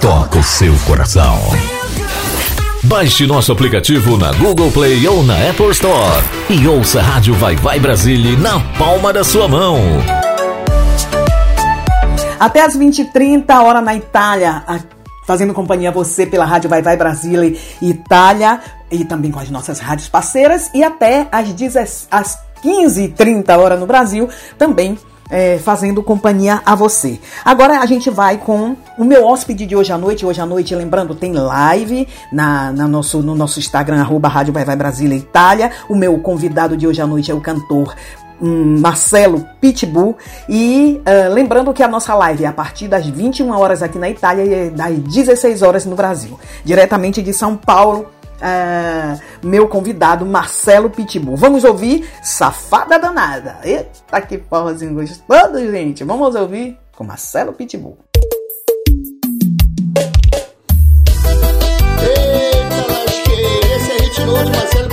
toca o seu coração. Baixe nosso aplicativo na Google Play ou na Apple Store e ouça a Rádio Vai Vai Brasília na palma da sua mão. Até as 20h30, hora na Itália, fazendo companhia a você pela Rádio Vai Vai Brasília Itália e também com as nossas rádios parceiras. E até às, 10 às 15h30, hora no Brasil, também é, fazendo companhia a você. Agora a gente vai com o meu hóspede de hoje à noite. Hoje à noite, lembrando, tem live na, na nosso, no nosso Instagram, arroba Rádio Vai Vai Brasília Itália. O meu convidado de hoje à noite é o cantor hum, Marcelo Pitbull. E ah, lembrando que a nossa live é a partir das 21 horas aqui na Itália e é das 16 horas no Brasil. Diretamente de São Paulo, ah, meu convidado Marcelo Pitbull. Vamos ouvir Safada Danada. Eita, que forrozinho gostoso, gente. Vamos ouvir com Marcelo Pitbull. Eita, lasqueira, esse é Marcelo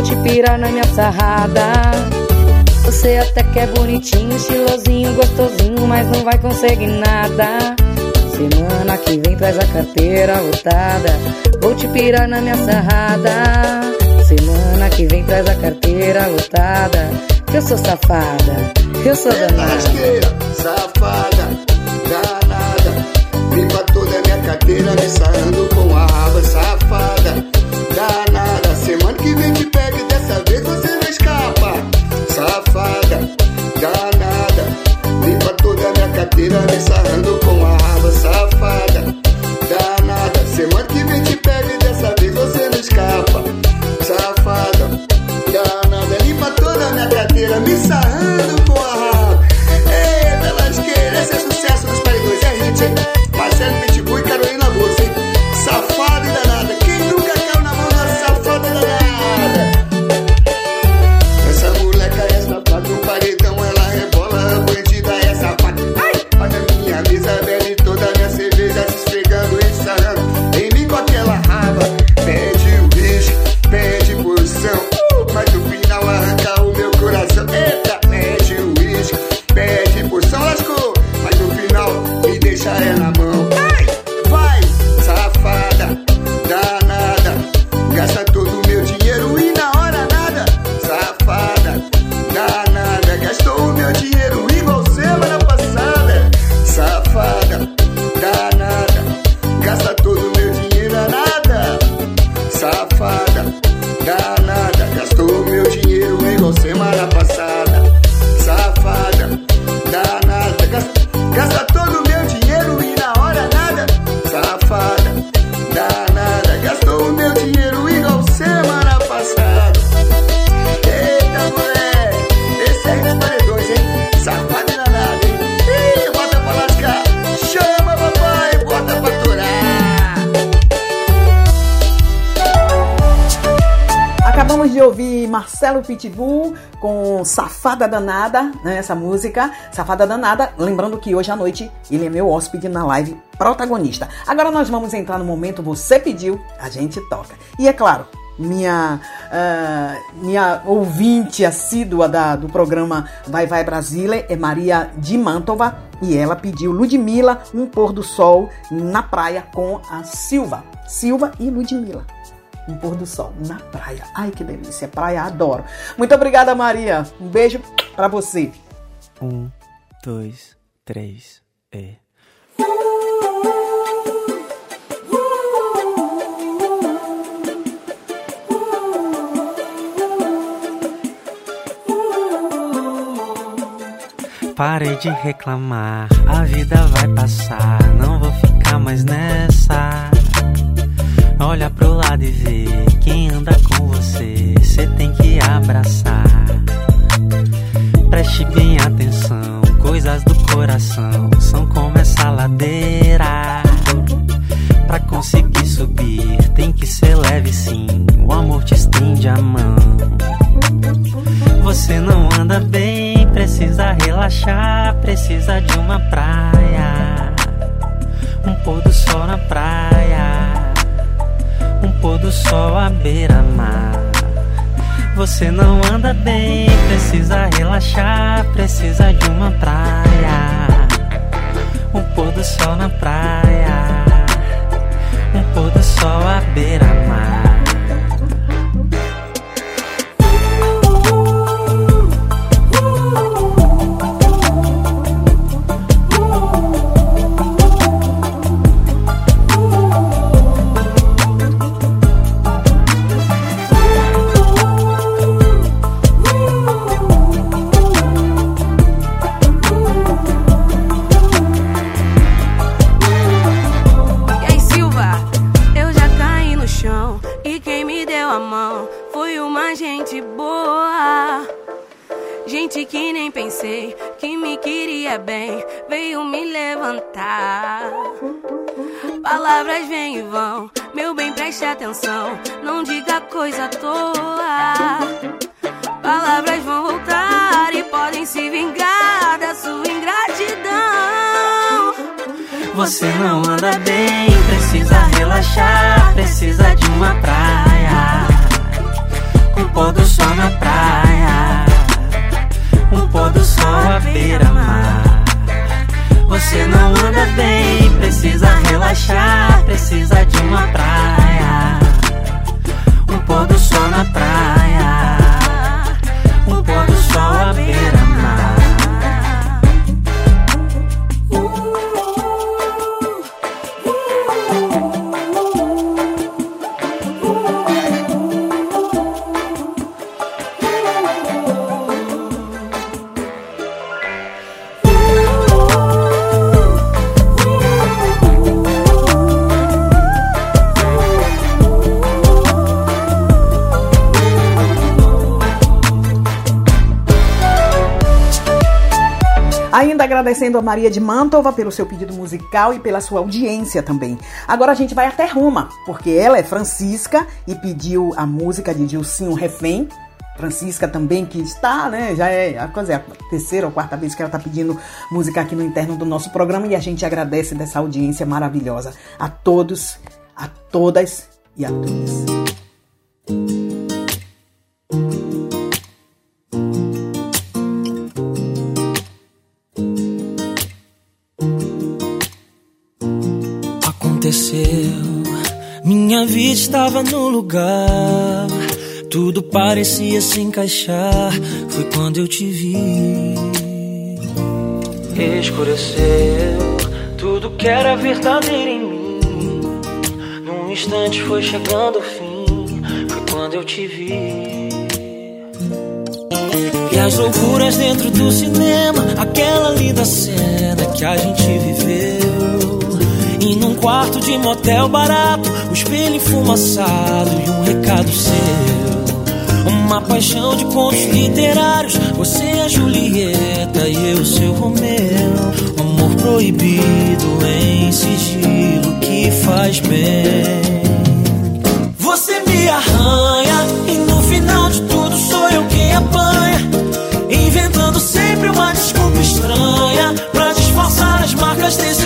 Vou te pirar na minha sarrada. Você até que é bonitinho, estilosinho, gostosinho, mas não vai conseguir nada. Semana que vem traz a carteira lotada. Vou te pirar na minha sarrada. Semana que vem traz a carteira lotada. Eu sou safada, eu sou danada. safada, danada. Limpa toda a minha carteira, me sarrando Pitbull com Safada Danada, né, essa música, Safada Danada. Lembrando que hoje à noite ele é meu hóspede na live protagonista. Agora nós vamos entrar no momento Você Pediu, a gente toca. E é claro, minha, ah, minha ouvinte assídua da, do programa Vai Vai Brasília, é Maria de Mantova, e ela pediu Ludmilla, um pôr do sol na praia com a Silva. Silva e Ludmilla. Um pôr do sol na praia. Ai, que delícia. Praia, adoro. Muito obrigada, Maria. Um beijo pra você. Um, dois, três, e. Parei de reclamar, a vida vai passar, não vou ficar mais nessa. Olha pro lado e vê quem anda com você, cê tem que abraçar. Preste bem atenção, coisas do coração são como essa ladeira. Pra conseguir subir, tem que ser leve sim, o amor te estende a mão. Você não anda bem, precisa relaxar, precisa de uma praia. Um pôr do sol na praia, um pôr do sol à beira-mar. Você não anda bem, precisa relaxar, precisa de uma praia. Um pôr do sol na praia, um pôr do sol à beira-mar. Atenção, não diga coisa à toa. Palavras vão voltar e podem se vingar da sua ingratidão. Você não anda bem, precisa relaxar, precisa de uma praia. Um pôr do sol na praia, um pôr do sol à beira-mar. Você não anda bem, precisa relaxar, precisa de uma praia. Ainda agradecendo a Maria de Mantova pelo seu pedido musical e pela sua audiência também. Agora a gente vai até Roma, porque ela é Francisca e pediu a música de Dilcinho Refém. Francisca também, que está, né? Já é a, coisa, é a terceira ou quarta vez que ela está pedindo música aqui no interno do nosso programa e a gente agradece dessa audiência maravilhosa a todos, a todas e a todos. Estava no lugar. Tudo parecia se encaixar. Foi quando eu te vi. Escureceu tudo que era verdadeiro em mim. Num instante foi chegando o fim. Foi quando eu te vi. E as loucuras dentro do cinema, aquela linda cena que a gente viveu. E num quarto de motel barato, espelho enfumaçado e um recado seu. Uma paixão de contos literários, você é Julieta e eu seu Romeu. Amor proibido em sigilo que faz bem. Você me arranha e no final de tudo sou eu quem apanha. Inventando sempre uma desculpa estranha pra disfarçar as marcas desse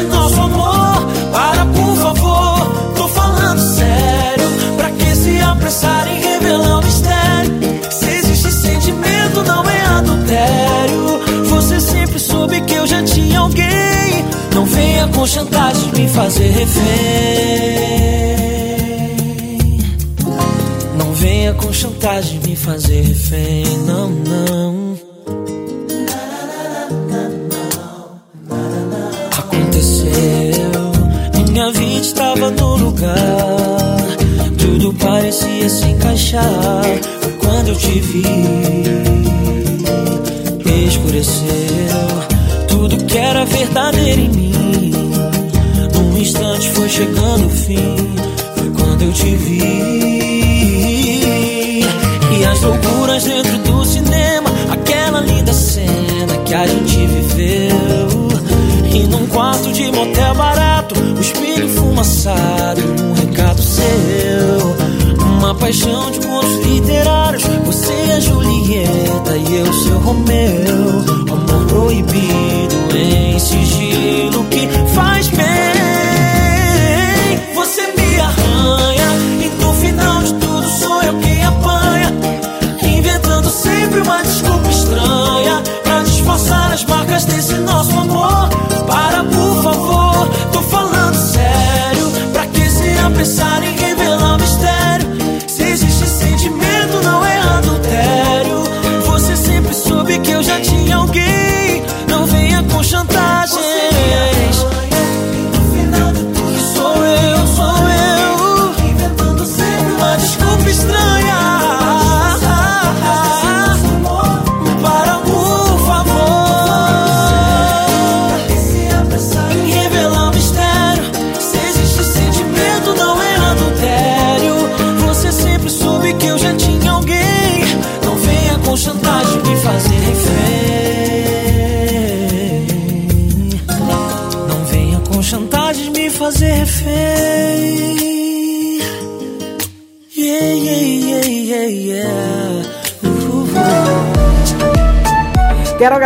fazer refém. Não venha com chantagem me fazer refém, não, não. Aconteceu, minha vida estava no lugar, tudo parecia se encaixar. Foi quando eu te vi, escureceu tudo que era verdadeiro em mim. Instante foi chegando o fim, foi quando eu te vi. E as loucuras dentro do cinema, aquela linda cena que a gente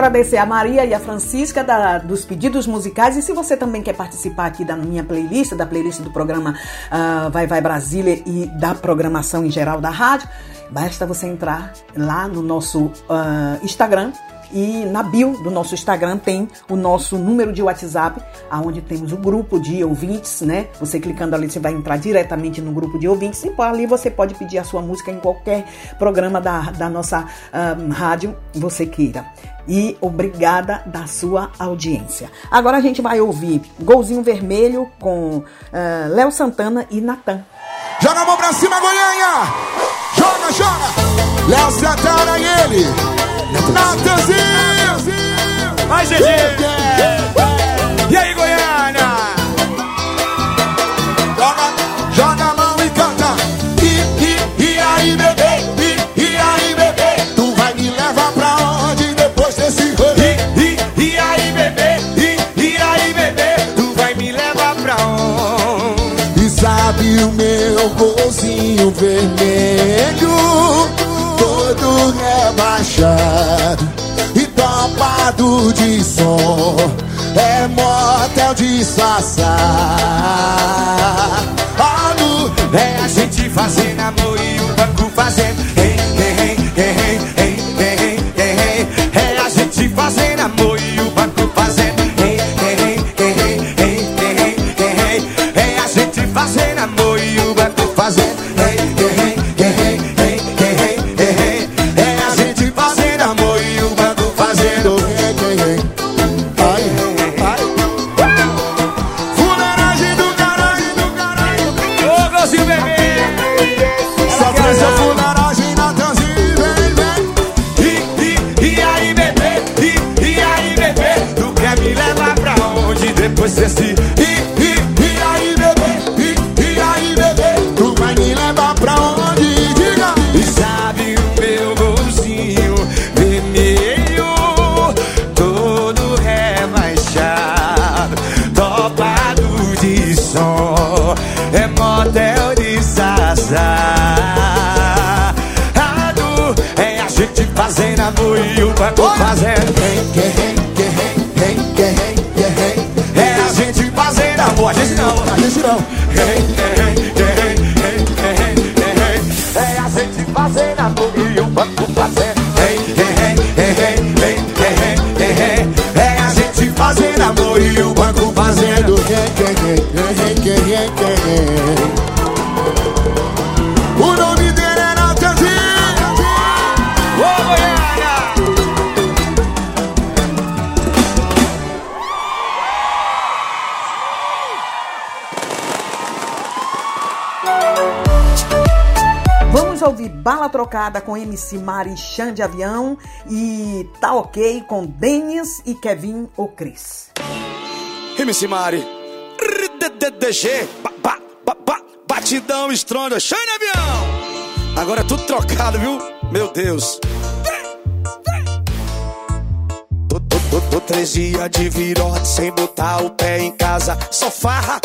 agradecer a Maria e a Francisca da- dos pedidos musicais. E se você também quer participar aqui da minha playlist, da playlist do programa ah, Vai Vai Brasília e da programação em geral da rádio, basta você entrar lá no nosso ah, Instagram. E na bio do nosso Instagram tem o nosso número de WhatsApp, aonde temos o grupo de ouvintes, né? Você clicando ali, você vai entrar diretamente no grupo de ouvintes e ali você pode pedir a sua música em qualquer programa da, da nossa ah, rádio você queira. E obrigada da sua audiência. Agora a gente vai ouvir Golzinho Vermelho com ah, Léo Santana e Natan. Joga a mão pra cima, Goiânia! Joga, joga! Léo Santana e ele! Natanzinho! Vai, GG! E aí, Goiânia? Joga, joga a mão e canta! E, e, e aí, bebê? E, e aí, bebê? Tu vai me levar pra onde depois desse rolê? E, e aí, bebê? E, e aí, bebê? Tu vai me levar pra onde? E sabe o meu golzinho vermelho Rebaixado E topado de som É motel disfarçado É a gente fazendo amor MC Marichan de Avião e Tá Ok com Denis e Kevin ou Cris. MC Mari, DDG, batidão, estrondo chão de avião. Agora é tudo trocado, viu? Meu Deus. Tô, tô, tô, tô três dias de virote sem botar o pé em casa. Só farra,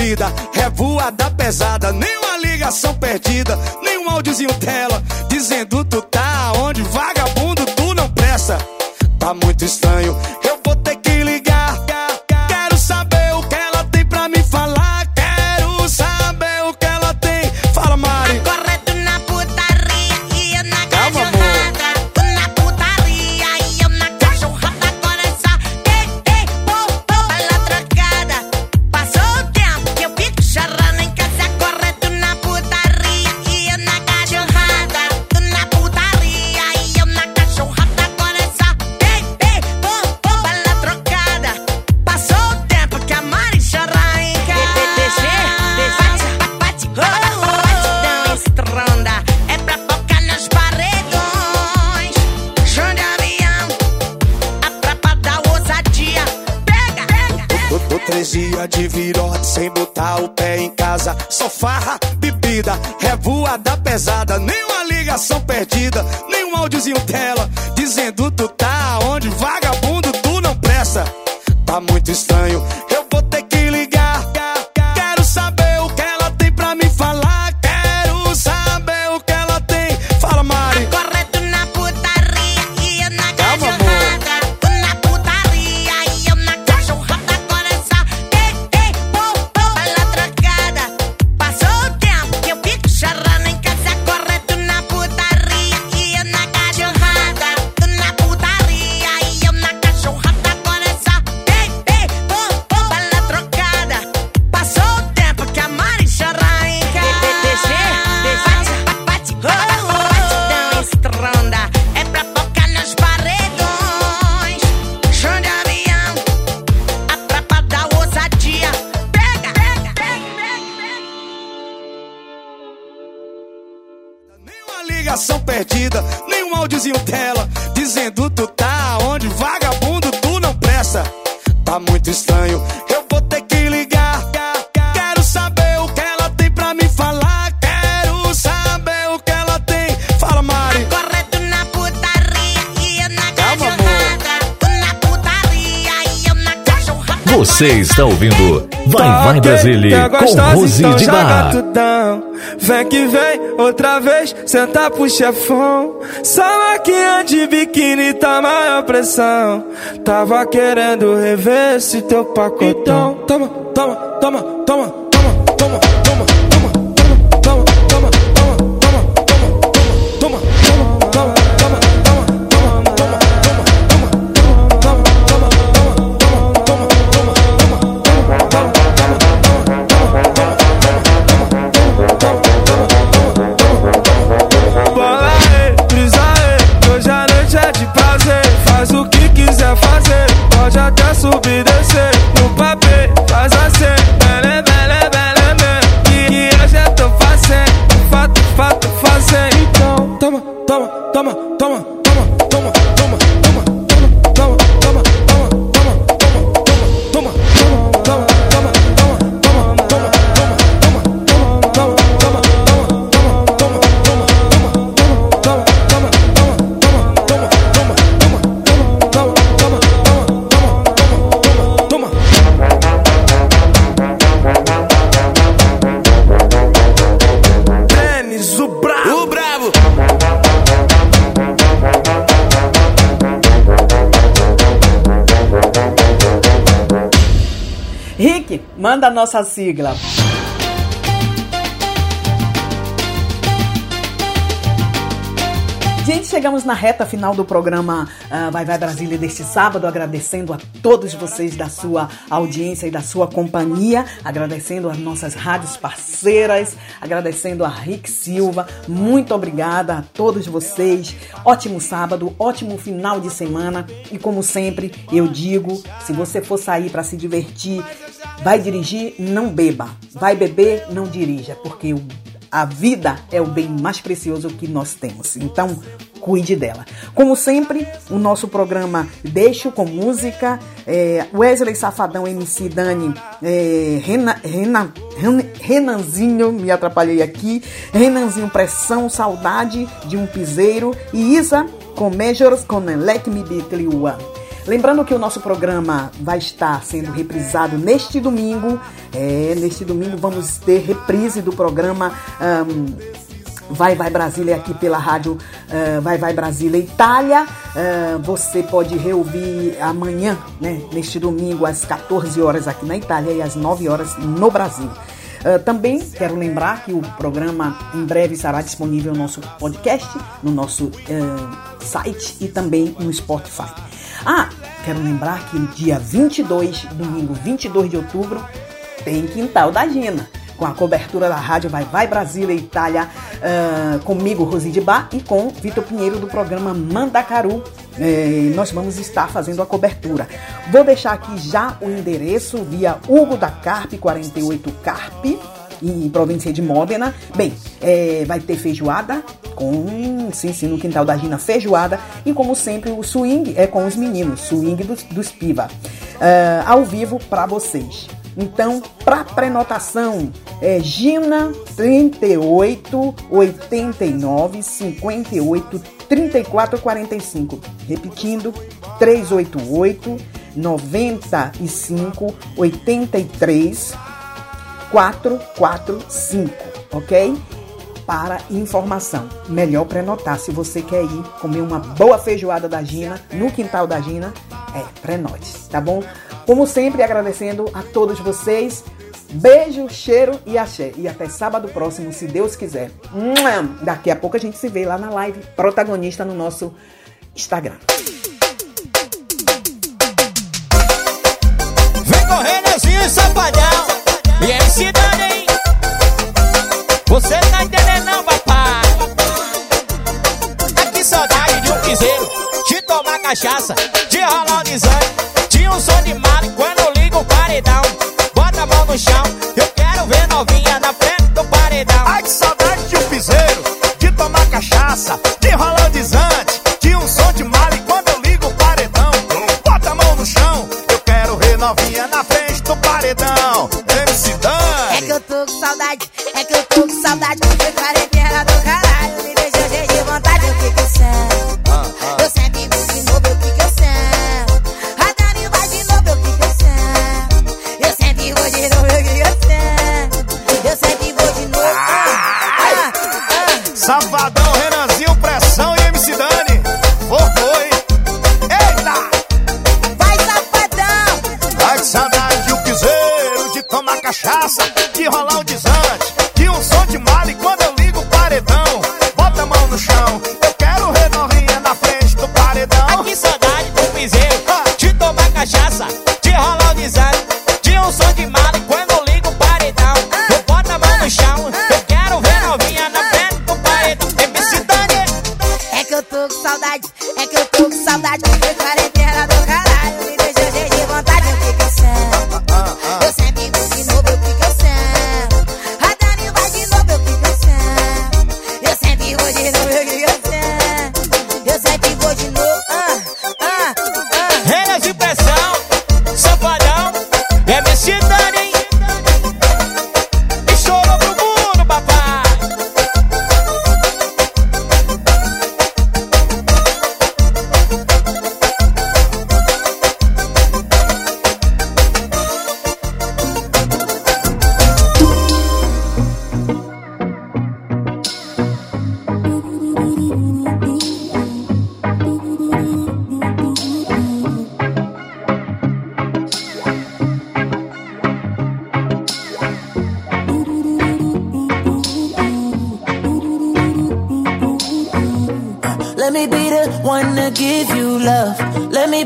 vida, revoada pesada, nenhuma ligação perdida, nenhum áudiozinho dela, dizendo tu tá onde, vagabundo, tu não presta. Tá muito estranho farra, bebida, revoada pesada, nenhuma ligação perdida. Rose então de joga tudão. Vem que vem, outra vez, senta pro chefão. Só maquinha de biquíni tá maior pressão. Tava querendo rever esse teu pacotão. Então, toma Manda a nossa sigla. Gente, chegamos na reta final do programa ah, Vai Vai Brasília deste sábado, agradecendo a todos vocês da sua audiência e da sua companhia, agradecendo as nossas rádios parceiras, agradecendo a Rick Silva. Muito obrigada a todos vocês. Ótimo sábado, ótimo final de semana e como sempre, eu digo, se você for sair para se divertir, vai dirigir, não beba. Vai beber, não dirija, porque o a vida é o bem mais precioso que nós temos. Então, cuide dela. Como sempre, o nosso programa Deixo com Música, é, Wesley Safadão, MC Dani, é, Renan, Renan, Renanzinho, me atrapalhei aqui, Renanzinho Pressão, Saudade de um Piseiro e Isa com Measures com Let Me One. Lembrando que o nosso programa vai estar sendo reprisado neste domingo. É, neste domingo vamos ter reprise do programa. Um, Vai Vai Brasília aqui pela rádio uh, Vai Vai Brasília Itália. Uh, você pode reouvir amanhã, né, neste domingo, às 14 horas aqui na Itália e às 9 horas no Brasil. Uh, também quero lembrar que o programa em breve estará disponível no nosso podcast, no nosso site e também no Spotify. Ah, quero lembrar que dia 22, domingo 22 de outubro, tem Quintal da Gina, com a cobertura da rádio Vai Vai Brasília Itália, uh, comigo, Rosi de Bar, e com Vitor Pinheiro do programa Mandacaru. Eh, nós vamos estar fazendo a cobertura. Vou deixar aqui já o endereço via Hugo da Carpe, 48 Carpe, em província de Módena. Bem, é, vai ter feijoada com, sim, sim, no quintal da Gina, feijoada. E como sempre, o swing é com os meninos, swing dos, dos Piva, uh, ao vivo para vocês. Então, para prenotação, é Gina 38 89 58 34 45. Repetindo, 388 95 83 445, ok? Para informação, melhor pré-notar se você quer ir comer uma boa feijoada da Gina no quintal da Gina, é pré-note, tá bom? Como sempre, agradecendo a todos vocês. Beijo, cheiro e axé. E até sábado próximo, se Deus quiser. Daqui a pouco a gente se vê lá na live protagonista no nosso Instagram. Cachaça, de rolar o desânimo, de um som de mal quando eu ligo o paredão. Bota a mão no chão, eu quero ver novinha na frente do paredão. Ai, que saudade de um piseiro, de tomar cachaça,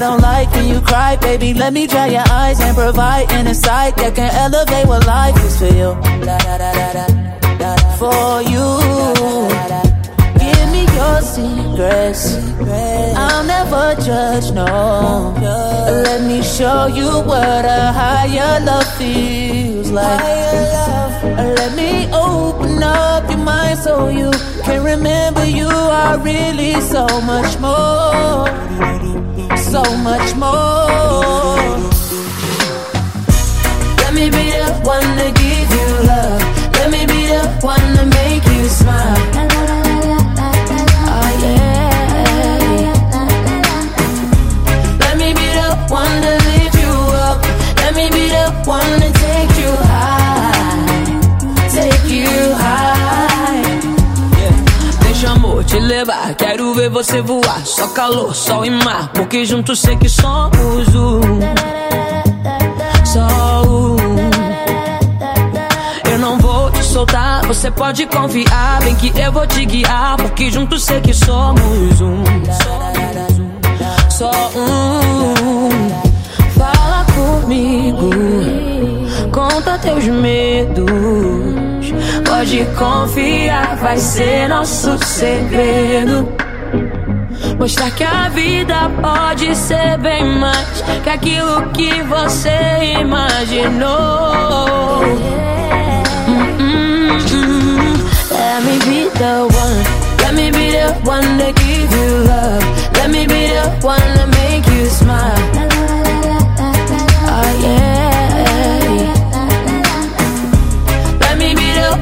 I don't like when you cry, baby. Let me dry your eyes and provide an insight that can elevate what life is for you. For you. Give me your secrets. I'll never judge, no. Let me show you what a higher love feels like. Let me open up your mind so you can remember you are really so much more. So much more. Let me be the one to give you love. Let me be the one to make you smile. Oh, yeah. Let me be the one to lift you up. Let me be the one to levar, quero ver você voar. Só calor, sol e mar, porque juntos sei que somos um. Só um. Eu não vou te soltar, você pode confiar. Bem que eu vou te guiar, porque juntos sei que somos um. Só um. Fala comigo, conta teus medos. Pode confiar, vai ser nosso segredo. Mostrar que a vida pode ser bem mais que aquilo que você imaginou. Mm-mm-mm. Let me be the one. Let me be the one to give you love. Let me be the one to make you smile. Oh yeah.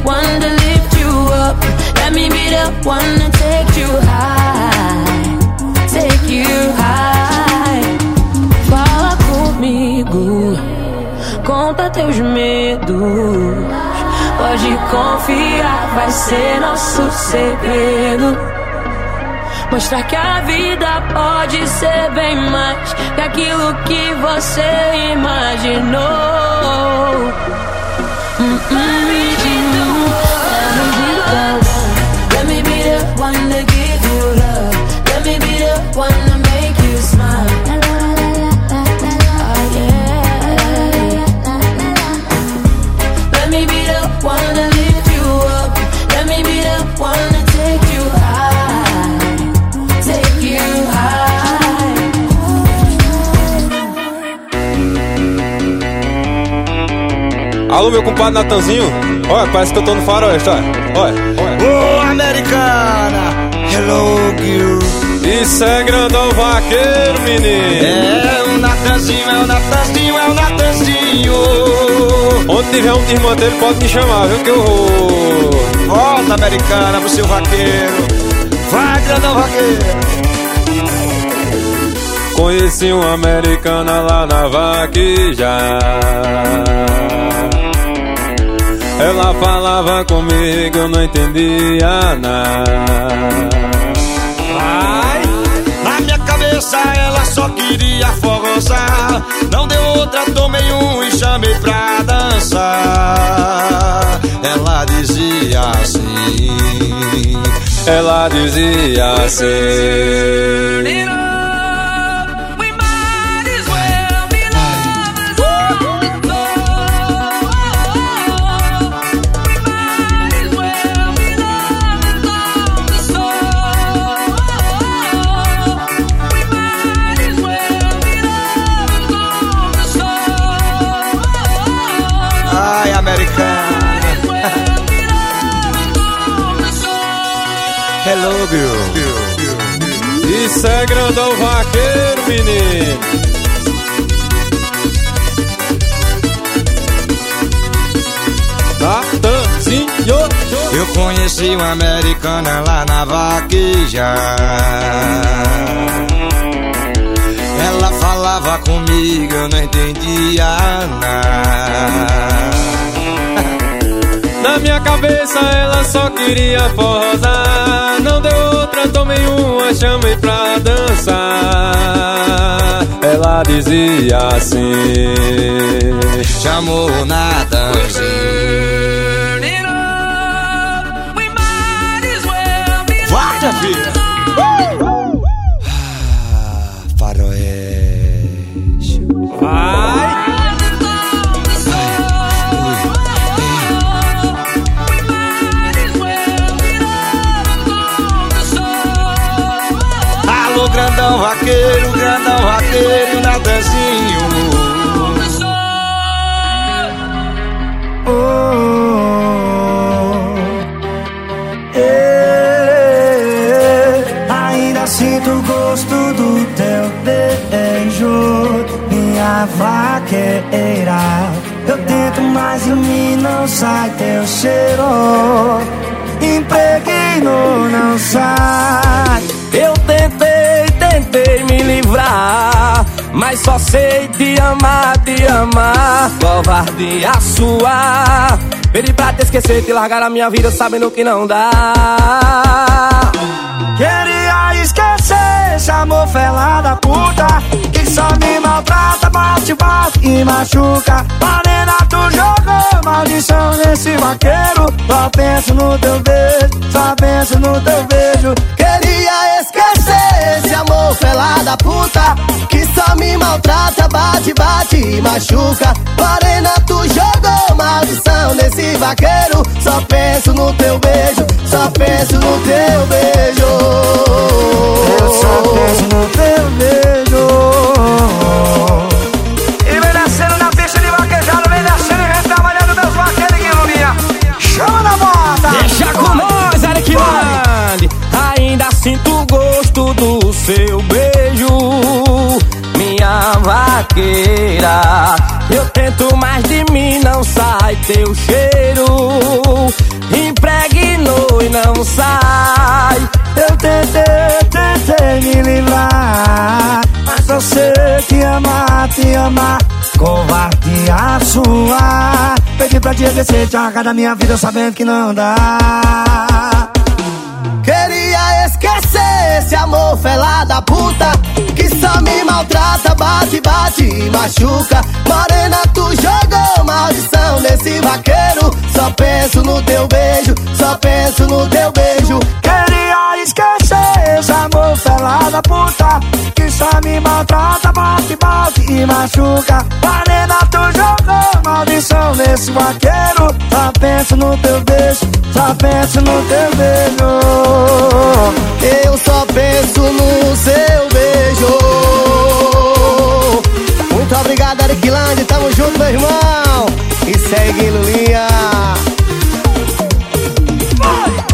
One to lift you up. Let me be the one to take you high. Take you high. Fala comigo. Conta teus medos. Pode confiar, vai ser nosso segredo. Mostrar que a vida pode ser bem mais que aquilo que você imaginou. Let Alô, meu compadre Natanzinho. Olha, parece que eu tô no faroeste, olha. Olha, Ô, americana, hello, girl. Isso é grandão vaqueiro, menino. É o Natanzinho, é o Natanzinho, é o Natanzinho. Onde tiver um desmantelho, pode me chamar, viu que eu vou. Volta, americana, pro seu vaqueiro. Vai, grandão vaqueiro. Conheci uma americana lá na vaqueja. Ela falava comigo, eu não entendia nada. Vai. Na minha cabeça ela só queria forrosar. Não deu outra, tomei um e chamei pra dançar. Ela dizia assim. Ela dizia assim. Isso é grandão vaqueiro, menino. Natanzinho. Eu conheci uma americana lá na vaqueja. falava comigo, eu não entendia nada. Na minha cabeça ela só queria forrosar Não deu outra, tomei chamei pra dançar. Ela dizia assim. Chamou na Vai, Alô, grandão vaqueiro, grandão vaqueiro, Natanzinho Ainda sinto o gosto do teu beijo, minha vaqueira. Eu tento, mas em mim não sai teu cheiro. Impregno não sai. Eu tentei, tentei me livrar, mas só sei te amar, te amar. Covardia sua. Pedi pra te esquecer, te largar a minha vida sabendo que não dá. Queria esquecer esse amor fela da puta Que só me maltrata, bate, bate e machuca Morena, tu jogou maldição nesse vaqueiro Só penso no teu beijo, só penso no teu beijo Queria esquecer esse amor fela da puta Que só me maltrata, bate, bate e machuca. Morena, tu jogou maldição nesse vaqueiro. Só penso no teu beijo, só penso no teu beijo. Eu só penso no teu beijo de mim não sai teu cheiro. Impregnou e não sai. Eu tentei, tentei me livrar Mas só sei te amar, te amar Covardia sua Pedi pra te esquecer, te arrancar da minha vida Sabendo que não dá Queria esquecer esse amor fela da puta Me maltrata, bate, bate e machuca. Morena, tu jogou maldição nesse vaqueiro. Só penso no teu beijo, só penso no teu beijo. Queria esquecer esse amor fela da puta Que só me maltrata, bate, bate e machuca. Varena, tu jogou maldição nesse vaqueiro. Só penso no teu beijo, só penso no teu beijo. Eu só penso no seu beijo. Muito obrigado, Arquilândia, tamo junto, meu irmão. E segue, Lulinha. Vai!